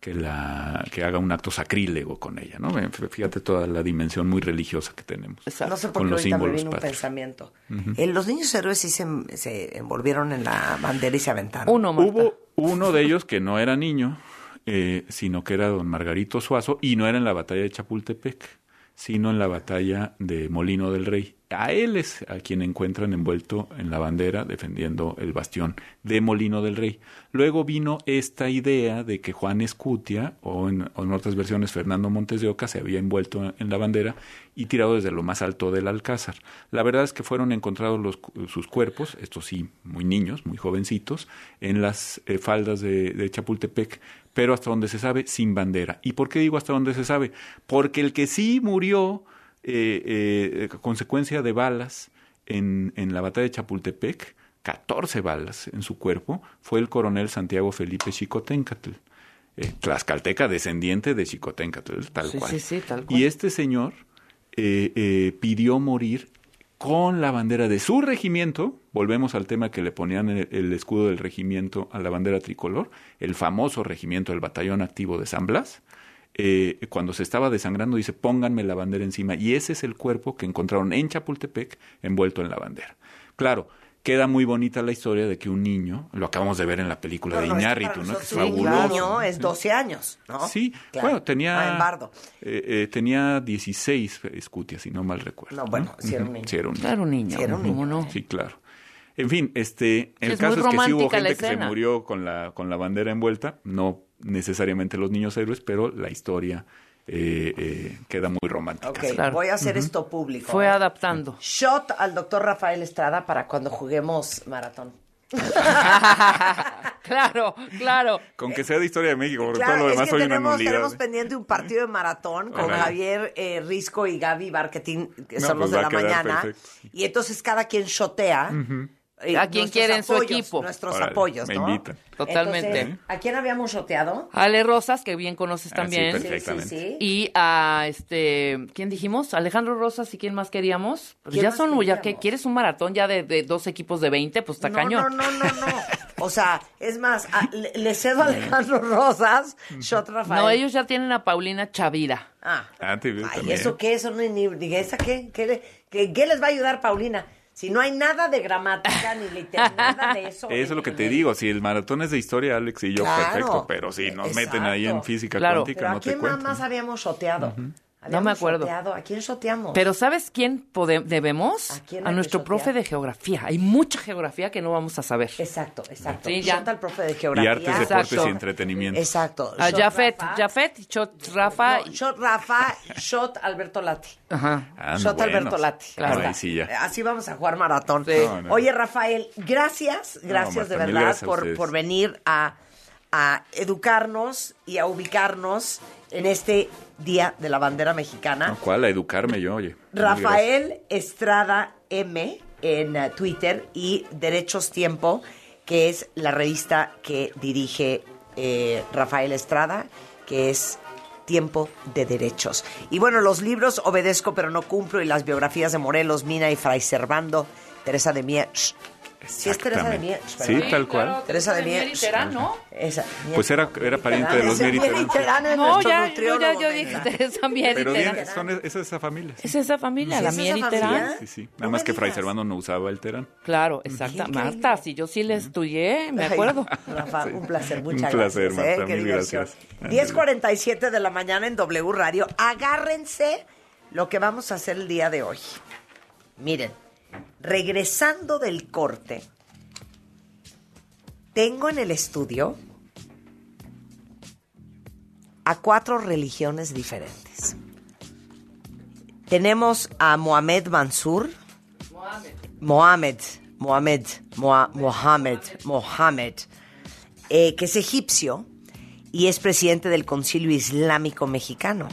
Speaker 13: que la que haga un acto sacrílego con ella, ¿no? Fíjate toda la dimensión muy religiosa que tenemos
Speaker 11: No sé por
Speaker 13: con
Speaker 11: qué
Speaker 13: los
Speaker 11: ahorita me
Speaker 13: símbolos
Speaker 11: vino un pensamiento. Eh, los niños héroes sí se, se envolvieron en la bandera y se aventaron.
Speaker 4: Uno, Marta.
Speaker 13: Hubo uno de ellos que no era niño, eh, sino que era don Margarito Suazo, y no era en la batalla de Chapultepec, sino en la batalla de Molino del Rey. A él es a quien encuentran envuelto en la bandera defendiendo el bastión de Molino del Rey. Luego vino esta idea de que Juan Escutia, o en, otras versiones Fernando Montes de Oca, se había envuelto en la bandera y tirado desde lo más alto del Alcázar. La verdad es que fueron encontrados los, sus cuerpos, estos sí, muy niños, muy jovencitos, en las eh, faldas de Chapultepec, pero hasta donde se sabe, sin bandera. ¿Y por qué digo hasta donde se sabe? Porque el que sí murió eh, eh, a consecuencia de balas en, en la batalla de Chapultepec, 14 balas en su cuerpo, fue el coronel Santiago Felipe Chicoténcatl. Eh, tlaxcalteca, descendiente de Chicoténcatl, tal
Speaker 4: Sí,
Speaker 13: cual.
Speaker 4: sí, sí, tal cual.
Speaker 13: Y este señor eh, eh, pidió morir con la bandera de su regimiento. Volvemos al tema que le ponían el, escudo del regimiento a la bandera tricolor, el famoso regimiento del batallón activo de San Blas. Eh, cuando se estaba desangrando, dice, pónganme la bandera encima. Y ese es el cuerpo que encontraron en Chapultepec envuelto en la bandera. Claro, queda muy bonita la historia de que un niño, lo acabamos de ver en la película de
Speaker 11: No, no, que
Speaker 13: Iñárritu, ¿no? Que es
Speaker 11: nosotros un
Speaker 13: fabuloso.
Speaker 11: niño es 12 años, ¿no?
Speaker 13: Sí,
Speaker 11: Claro.
Speaker 13: bueno, tenía,
Speaker 11: Ah, en Bardo.
Speaker 13: eh, eh, tenía 16 escutias, si no mal recuerdo.
Speaker 11: No, bueno, sí era un niño.
Speaker 13: Sí, era un niño.
Speaker 4: Era un niño,
Speaker 11: Sí, era un
Speaker 4: ¿cómo no?
Speaker 13: Sí, claro. En fin, este, el
Speaker 4: es
Speaker 13: caso es que sí hubo gente que se murió con la, con la bandera envuelta, no necesariamente los niños héroes, pero la historia eh, eh, queda muy romántica.
Speaker 11: Ok, voy a hacer esto público.
Speaker 4: Fue
Speaker 11: ¿eh?
Speaker 4: adaptando.
Speaker 11: Shot al doctor Rafael Estrada para cuando juguemos maratón. *laughs*
Speaker 4: claro, claro.
Speaker 13: Con que sea de historia de México, porque
Speaker 11: Claro,
Speaker 13: todo lo
Speaker 11: es
Speaker 13: demás
Speaker 11: que
Speaker 13: soy una
Speaker 11: tenemos,
Speaker 13: nulidad.
Speaker 11: tenemos pendiente un partido de maratón con. Javier eh, Risco y Gaby Barquetín, que
Speaker 13: No,
Speaker 11: son
Speaker 13: pues
Speaker 11: los de la mañana.
Speaker 13: perfecto.
Speaker 11: Y entonces cada quien shotea.
Speaker 13: Ujú.
Speaker 11: Eh,
Speaker 4: A quien quiere en su equipo.
Speaker 11: Nuestros
Speaker 13: Órale,
Speaker 11: apoyos,
Speaker 13: me
Speaker 11: ¿no?
Speaker 13: invitan.
Speaker 4: Totalmente.
Speaker 11: Entonces, ¿A quién habíamos shoteado?
Speaker 4: Ale Rosas, que bien conoces
Speaker 13: Ah, sí,
Speaker 4: también.
Speaker 13: perfectamente.
Speaker 11: Sí, sí, sí.
Speaker 4: Y a este, ¿quién dijimos? Alejandro Rosas y quién más queríamos. Pues
Speaker 11: ¿Quién
Speaker 4: ya
Speaker 11: más
Speaker 4: son, ya que quieres un maratón ya de, de dos equipos de 20, pues está
Speaker 11: no,
Speaker 4: cañón.
Speaker 11: no, no, no, no. O sea, es más, a- le, le cedo a Alejandro Rosas, shot Rafael.
Speaker 4: No, ellos ya tienen a Paulina Chavira.
Speaker 11: Ah,
Speaker 13: Ah, te veo
Speaker 11: Ay,
Speaker 13: también.
Speaker 11: ¿eso qué? Eso no ni... Diga, ¿esa qué? ¿Qué, le- qué- qué les va a ayudar Paulina? Si no hay nada de gramática ni literatura, *laughs* nada de eso.
Speaker 13: Eso es lo que te digo, si el maratón es de historia, Alex y yo,
Speaker 11: Claro.
Speaker 13: perfecto, pero si nos meten ahí en física
Speaker 4: Claro.
Speaker 13: cuántica,
Speaker 11: Pero ¿a
Speaker 13: no te
Speaker 11: quién más,
Speaker 13: cuento.
Speaker 11: más habíamos shoteado?
Speaker 4: No
Speaker 11: Habíamos
Speaker 4: me acuerdo.
Speaker 11: ¿A quién shoteamos?
Speaker 4: Pero ¿sabes quién debemos?
Speaker 11: ¿A
Speaker 4: A,
Speaker 11: quién que
Speaker 4: nuestro profe de geografía. Hay mucha geografía que no vamos a saber.
Speaker 11: Exacto, exacto.
Speaker 4: Sí, ya.
Speaker 11: Shot al profe de
Speaker 13: Y
Speaker 11: geografía.
Speaker 13: artes, deportes y entretenimiento.
Speaker 11: Exacto.
Speaker 4: A
Speaker 11: Shot
Speaker 4: Jafet,
Speaker 11: Rafa.
Speaker 4: Jafet, Chot, Rafa.
Speaker 11: No, shot Rafa, shot Alberto Lati.
Speaker 4: Ajá.
Speaker 13: Ah, no,
Speaker 11: shot
Speaker 13: bueno.
Speaker 11: Alberto Lati.
Speaker 13: Claro,
Speaker 11: Ahí
Speaker 13: ahí
Speaker 11: está.
Speaker 13: sí ya.
Speaker 11: Así vamos a jugar maratón.
Speaker 4: Sí.
Speaker 13: No, no.
Speaker 11: Oye, Rafael, gracias, gracias de verdad
Speaker 13: gracias a
Speaker 11: por, por venir a, a educarnos y a ubicarnos en este Día de la Bandera Mexicana.
Speaker 13: No, ¿Cuál? A educarme yo, oye.
Speaker 11: Rafael Estrada M en eh, Twitter y Derechos Tiempo, que es la revista que dirige eh, Rafael Estrada, que es Tiempo de Derechos. Y bueno, los libros Obedezco pero no cumplo y las biografías de Morelos, Mina y Fray Servando, Teresa de Mier. Sí, es Teresa de Mier.
Speaker 13: Sí, tal cual.
Speaker 11: Teresa de Mier.
Speaker 4: Terán, ¿no?
Speaker 11: Esa,
Speaker 13: Pues era, era pariente de los
Speaker 11: Ese
Speaker 13: Mier y
Speaker 11: Mier y
Speaker 13: Terán.
Speaker 11: Terán es
Speaker 4: No, ya, yo, ya, yo dije Teresa Mier
Speaker 13: Pero bien, son, es esa familia.
Speaker 4: Es esa familia,
Speaker 11: ¿Sí
Speaker 4: la
Speaker 11: es
Speaker 4: Mier y
Speaker 11: esa
Speaker 4: Terán.
Speaker 11: familia?
Speaker 13: Sí, sí. Nada más que Fray. Servando no usaba el Terán.
Speaker 4: Claro, exacta. Marta, si yo sí le estudié, me acuerdo. *laughs*
Speaker 11: Rafa, un placer, muchas
Speaker 13: Un placer,
Speaker 11: gracias. ¿eh?
Speaker 13: Marta,
Speaker 11: Qué
Speaker 13: mil gracias.
Speaker 11: 10.47 de la mañana en W Radio. Agárrense lo que vamos a hacer el día de hoy. Miren, regresando del corte, tengo en el estudio a cuatro religiones diferentes. Tenemos a Mohamed Mansur. Mohamed. Mohamed. Mohamed. Mohamed. eh, que es egipcio y es presidente del Concilio Islámico Mexicano.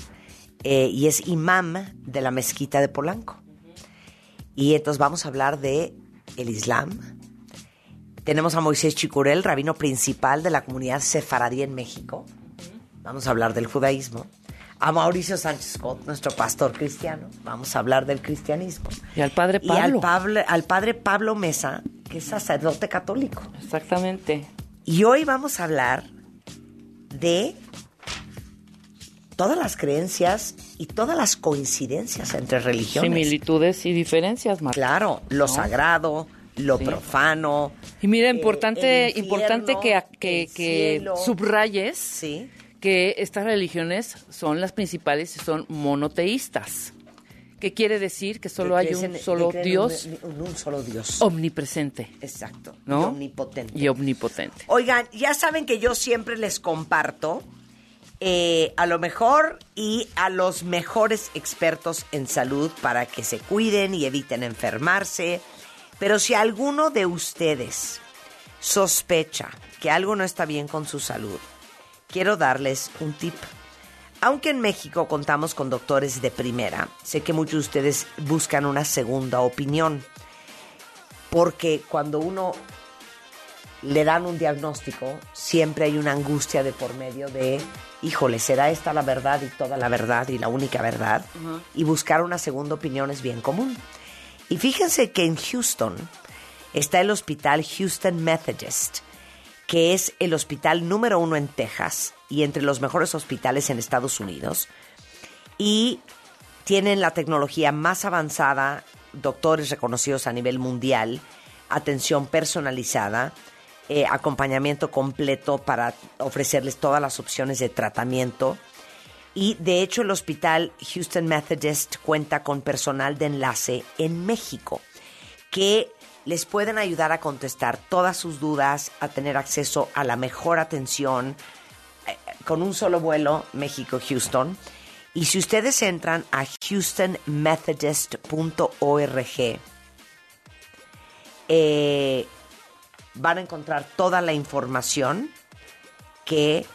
Speaker 11: eh, y es imam de la mezquita de Polanco. Y entonces vamos a hablar de el Islam. Tenemos a Moisés Chicurel, rabino principal de la comunidad sefaradí en México. Vamos a hablar del judaísmo. A Mauricio Sánchez Scott, nuestro pastor cristiano. Vamos a hablar del cristianismo.
Speaker 4: Y al padre
Speaker 11: Y al,
Speaker 4: Pablo.
Speaker 11: Pablo- al padre Pablo Mesa, que es sacerdote católico.
Speaker 4: Exactamente.
Speaker 11: Y hoy vamos a hablar de todas las creencias y todas las coincidencias entre religiones.
Speaker 4: Similitudes y diferencias, Marta.
Speaker 11: Claro, lo
Speaker 4: ¿No?
Speaker 11: sagrado, lo
Speaker 4: Sí.
Speaker 11: profano.
Speaker 4: Y mira,
Speaker 11: eh,
Speaker 4: importante,
Speaker 11: infierno,
Speaker 4: importante que, que, subrayes
Speaker 11: Sí.
Speaker 4: que estas religiones son las principales y son monoteístas. ¿Qué quiere decir? Que solo
Speaker 11: Que
Speaker 4: hay un
Speaker 11: en-
Speaker 4: solo Dios
Speaker 11: un solo Dios.
Speaker 4: omnipresente.
Speaker 11: Exacto.
Speaker 4: ¿No?
Speaker 11: Y omnipotente.
Speaker 4: Y omnipotente.
Speaker 11: Oigan, ya saben que yo siempre les comparto eh, a lo mejor y a los mejores expertos en salud para que se cuiden y eviten enfermarse. Pero si alguno de ustedes sospecha que algo no está bien con su salud, quiero darles un tip. Aunque en México contamos con doctores de primera, sé que muchos de ustedes buscan una segunda opinión. Porque cuando uno le dan un diagnóstico, siempre hay una angustia de por medio de, híjole, ¿será esta la verdad y toda la verdad y la única verdad? Y buscar una segunda opinión es bien común. Y fíjense que en Houston está el hospital Houston Methodist, que es el hospital número uno en Texas y entre los mejores hospitales en Estados Unidos. Y tienen la tecnología más avanzada, doctores reconocidos a nivel mundial, atención personalizada, eh, acompañamiento completo para ofrecerles todas las opciones de tratamiento. Y de hecho el hospital Houston Methodist cuenta con personal de enlace en México que les pueden ayudar a contestar todas sus dudas, a tener acceso a la mejor atención eh, con un solo vuelo México-Houston. Y si ustedes entran a houstonmethodist.org, van a encontrar toda la información que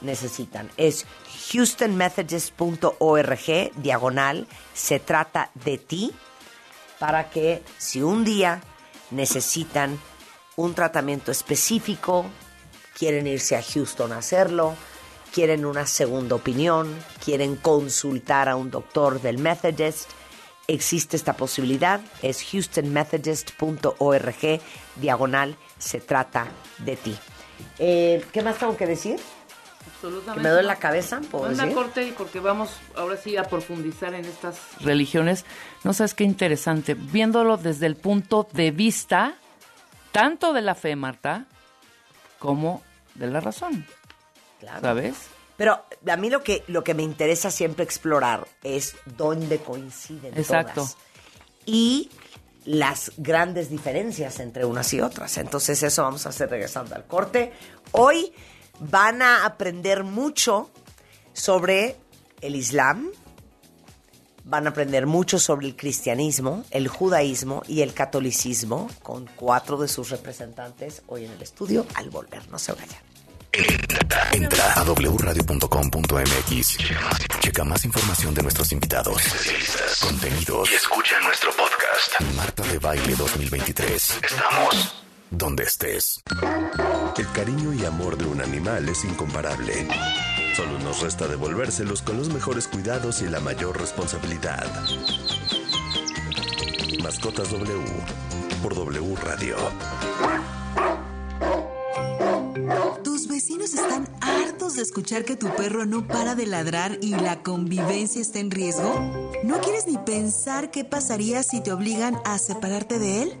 Speaker 11: necesitan. Es houstonmethodist.org, diagonal, se trata de ti, para que si un día necesitan un tratamiento específico, quieren irse a Houston a hacerlo, quieren una segunda opinión, quieren consultar a un doctor del Methodist, existe esta posibilidad, es houstonmethodist.org, diagonal, se trata de ti. Eh, ¿Qué más tengo que decir?
Speaker 4: Absolutamente.
Speaker 11: ¿Que me duele la cabeza? ¿puedo
Speaker 4: Una
Speaker 11: decir?
Speaker 4: corte y porque vamos ahora sí a profundizar en estas religiones. No sabes qué interesante, viéndolo desde el punto de vista tanto de la fe, Marta, como de la razón.
Speaker 11: Claro.
Speaker 4: ¿Sabes?
Speaker 11: Pero a mí lo que, lo que me interesa siempre explorar es dónde coinciden
Speaker 4: Exacto.
Speaker 11: todas. Y las grandes diferencias entre unas y otras. Entonces eso vamos a hacer regresando al corte. Hoy van a aprender mucho sobre el Islam, van a aprender mucho sobre el cristianismo, el judaísmo y el catolicismo con cuatro de sus representantes hoy en el estudio al volver. No se vayan.
Speaker 14: Entra a wradio.com.mx. Checa más información de nuestros invitados, contenidos y escucha nuestro podcast. Marta de Baile 2023. Estamos donde estés.
Speaker 9: El cariño y amor de un animal es incomparable. Solo nos resta devolvérselos con los mejores cuidados y la mayor responsabilidad. Mascotas W por W Radio.
Speaker 24: ¿Tus vecinos están hartos de escuchar que tu perro no para de ladrar y la convivencia está en riesgo? ¿No quieres ni pensar qué pasaría si te obligan a separarte de él?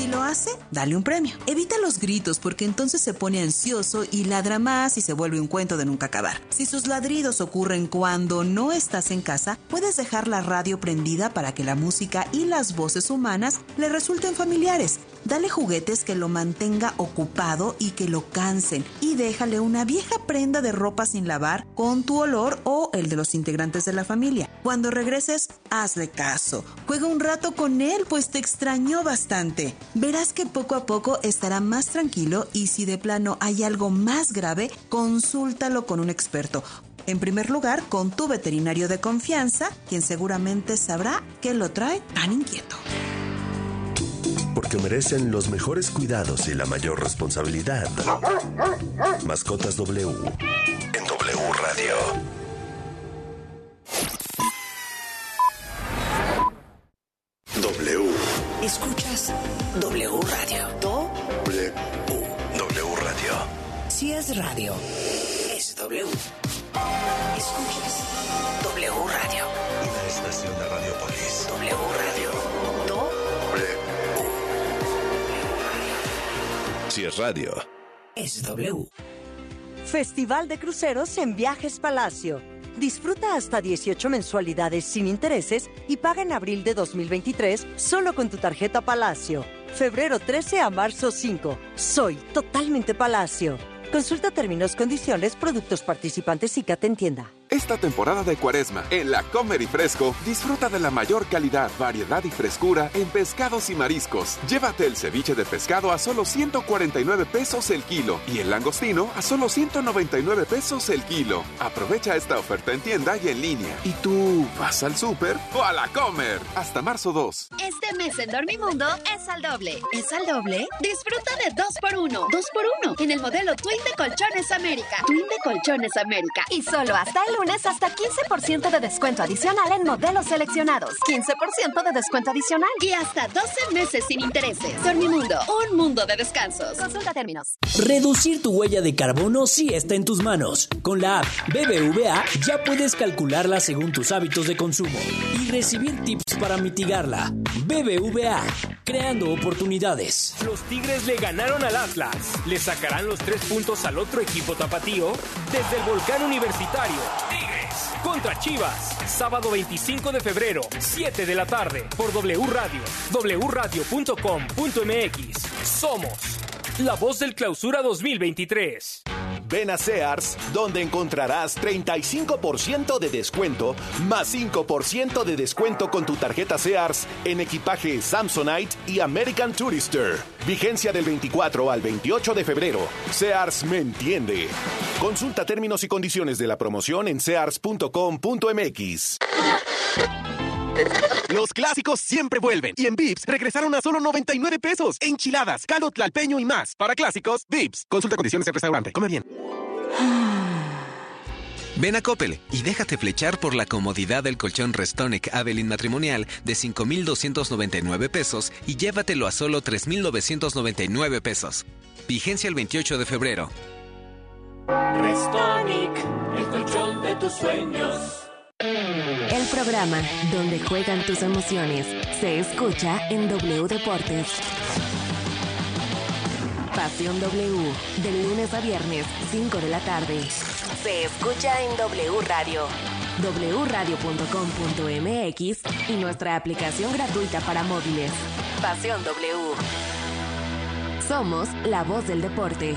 Speaker 24: Si lo hace, dale un premio. Evita los gritos porque entonces se pone ansioso y ladra más y se vuelve un cuento de nunca acabar. Si sus ladridos ocurren cuando no estás en casa, puedes dejar la radio prendida para que la música y las voces humanas le resulten familiares. Dale juguetes que lo mantenga ocupado y que lo cansen y déjale una vieja prenda de ropa sin lavar con tu olor o el de los integrantes de la familia. Cuando regreses, hazle caso. Juega un rato con él, pues te extrañó bastante. Verás que poco a poco estará más tranquilo y si de plano hay algo más grave, consúltalo con un experto. En primer lugar, con tu veterinario de confianza, quien seguramente sabrá qué lo trae tan inquieto.
Speaker 9: Porque merecen los mejores cuidados y la mayor responsabilidad. Mascotas W en W Radio.
Speaker 14: W.
Speaker 25: Escuchas W Radio.
Speaker 14: W. W Radio.
Speaker 25: Si es radio, es W. Escuchas W Radio.
Speaker 9: Una estación de Radiopolis.
Speaker 25: W Radio.
Speaker 9: Si es radio.
Speaker 25: Es.
Speaker 26: Festival de Cruceros en Viajes Palacio. Disfruta hasta 18 mensualidades sin intereses y paga en abril de 2023 solo con tu tarjeta Palacio. Febrero 13 a marzo 5. Soy totalmente Palacio. Consulta términos, condiciones, productos participantes y que te entienda.
Speaker 27: Esta temporada de cuaresma, en la Comer y Fresco, disfruta de la mayor calidad, variedad y frescura en pescados y mariscos. Llévate el ceviche de pescado a solo 149 pesos el kilo y el langostino a solo 199 pesos el kilo. Aprovecha esta oferta en tienda y en línea. ¿Y tú vas al súper o a la Comer? Hasta marzo 2.
Speaker 21: Este mes en Dormimundo es al doble. ¿Es al doble? Disfruta de 2x1. 2x1 en el modelo Twin de Colchones América. Twin de Colchones América.
Speaker 28: Y solo hasta el lunes hasta 15% de descuento adicional en modelos seleccionados. 15% de descuento adicional.
Speaker 21: Y hasta 12 meses sin intereses. Dormimundo, un mundo de descansos.
Speaker 28: Consulta términos.
Speaker 29: Reducir tu huella de carbono sí está en tus manos. Con la app BBVA ya puedes calcularla según tus hábitos de consumo y recibir tips para mitigarla. BBVA, creando oportunidades.
Speaker 20: Los Tigres le ganaron al Atlas. Le sacarán los tres puntos al otro equipo tapatío desde el volcán universitario. Tigres contra Chivas. Sábado 25 de febrero, 7 de la tarde, por W Radio, wradio.com.mx. Somos la voz del clausura 2023.
Speaker 30: Ven a Sears, donde encontrarás 35% de descuento más 5% de descuento con tu tarjeta Sears en equipaje Samsonite y American Tourister. Vigencia del 24 al 28 de febrero. Sears me entiende. Consulta términos y condiciones de la promoción en sears.com.mx. Los clásicos siempre vuelven. Y en Vips regresaron a solo 99 pesos. Enchiladas, caldo tlalpeño y más. Para clásicos, Vips. Consulta condiciones en restaurante. Come bien. *sighs*
Speaker 17: Ven a Coppel y déjate flechar por la comodidad del colchón Restonic Avelin matrimonial de 5,299 pesos y llévatelo a solo 3,999 pesos. Vigencia el 28 de febrero.
Speaker 31: Restonic, el colchón de tus sueños.
Speaker 28: El programa donde juegan tus emociones se escucha en W Deportes. Pasión W, de lunes a viernes, 5 de la tarde. Se escucha en W Radio, wradio.com.mx y nuestra aplicación gratuita para móviles. Pasión W. Somos la voz del deporte.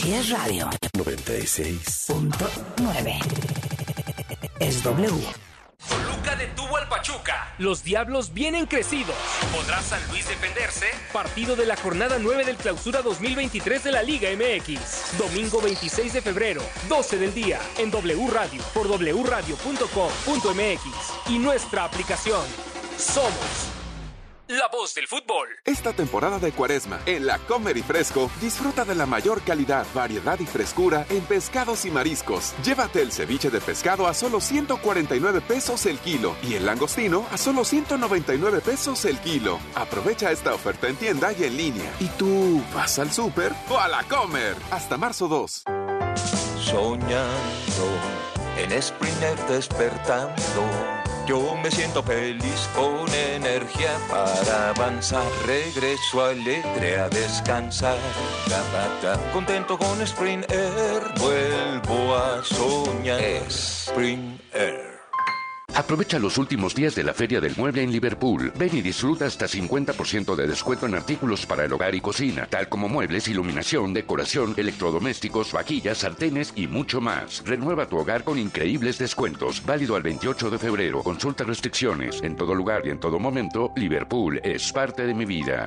Speaker 32: Si es radio.
Speaker 9: 96.9.
Speaker 32: Es W.
Speaker 20: Toluca detuvo al Pachuca. Los Diablos vienen crecidos. ¿Podrá San Luis defenderse? Partido de la jornada 9 del Clausura 2023 de la Liga MX. Domingo 26 de febrero, 12 del día, en W Radio, por wradio.com.mx y nuestra aplicación. Somos la voz del fútbol.
Speaker 27: Esta temporada de cuaresma, en la Comer y Fresco, disfruta de la mayor calidad, variedad y frescura en pescados y mariscos. Llévate el ceviche de pescado a solo 149 pesos el kilo y el langostino a solo 199 pesos el kilo. Aprovecha esta oferta en tienda y en línea. ¿Y tú vas al súper o a la Comer? Hasta marzo 2.
Speaker 33: Soñando en Sprinter despertando. Yo me siento feliz con energía para avanzar. Regreso alegre a descansar. Contento con Spring Air, vuelvo a soñar. Spring Air.
Speaker 16: Aprovecha los últimos días de la Feria del Mueble en Liverpool. Ven y disfruta hasta 50% de descuento en artículos para el hogar y cocina, tal como muebles, iluminación, decoración, electrodomésticos, vaquillas, sartenes y mucho más. Renueva tu hogar con increíbles descuentos. Válido al 28 de febrero. Consulta restricciones. En todo lugar y en todo momento, Liverpool es parte de mi vida.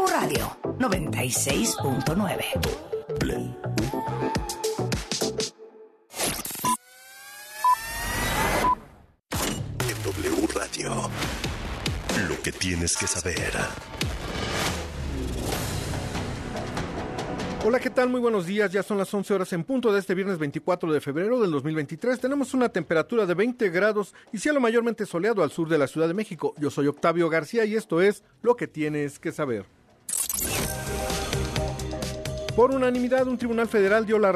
Speaker 11: W Radio 96.9.
Speaker 9: En W Radio, lo que tienes que saber.
Speaker 34: Hola, ¿qué tal? Muy buenos días. Ya son las 11 horas en punto de este viernes 24 de febrero del 2023. Tenemos una temperatura de 20 grados y cielo mayormente soleado al sur de la Ciudad de México. Yo soy Octavio García y esto es Lo que tienes que saber. Por unanimidad, un tribunal federal dio la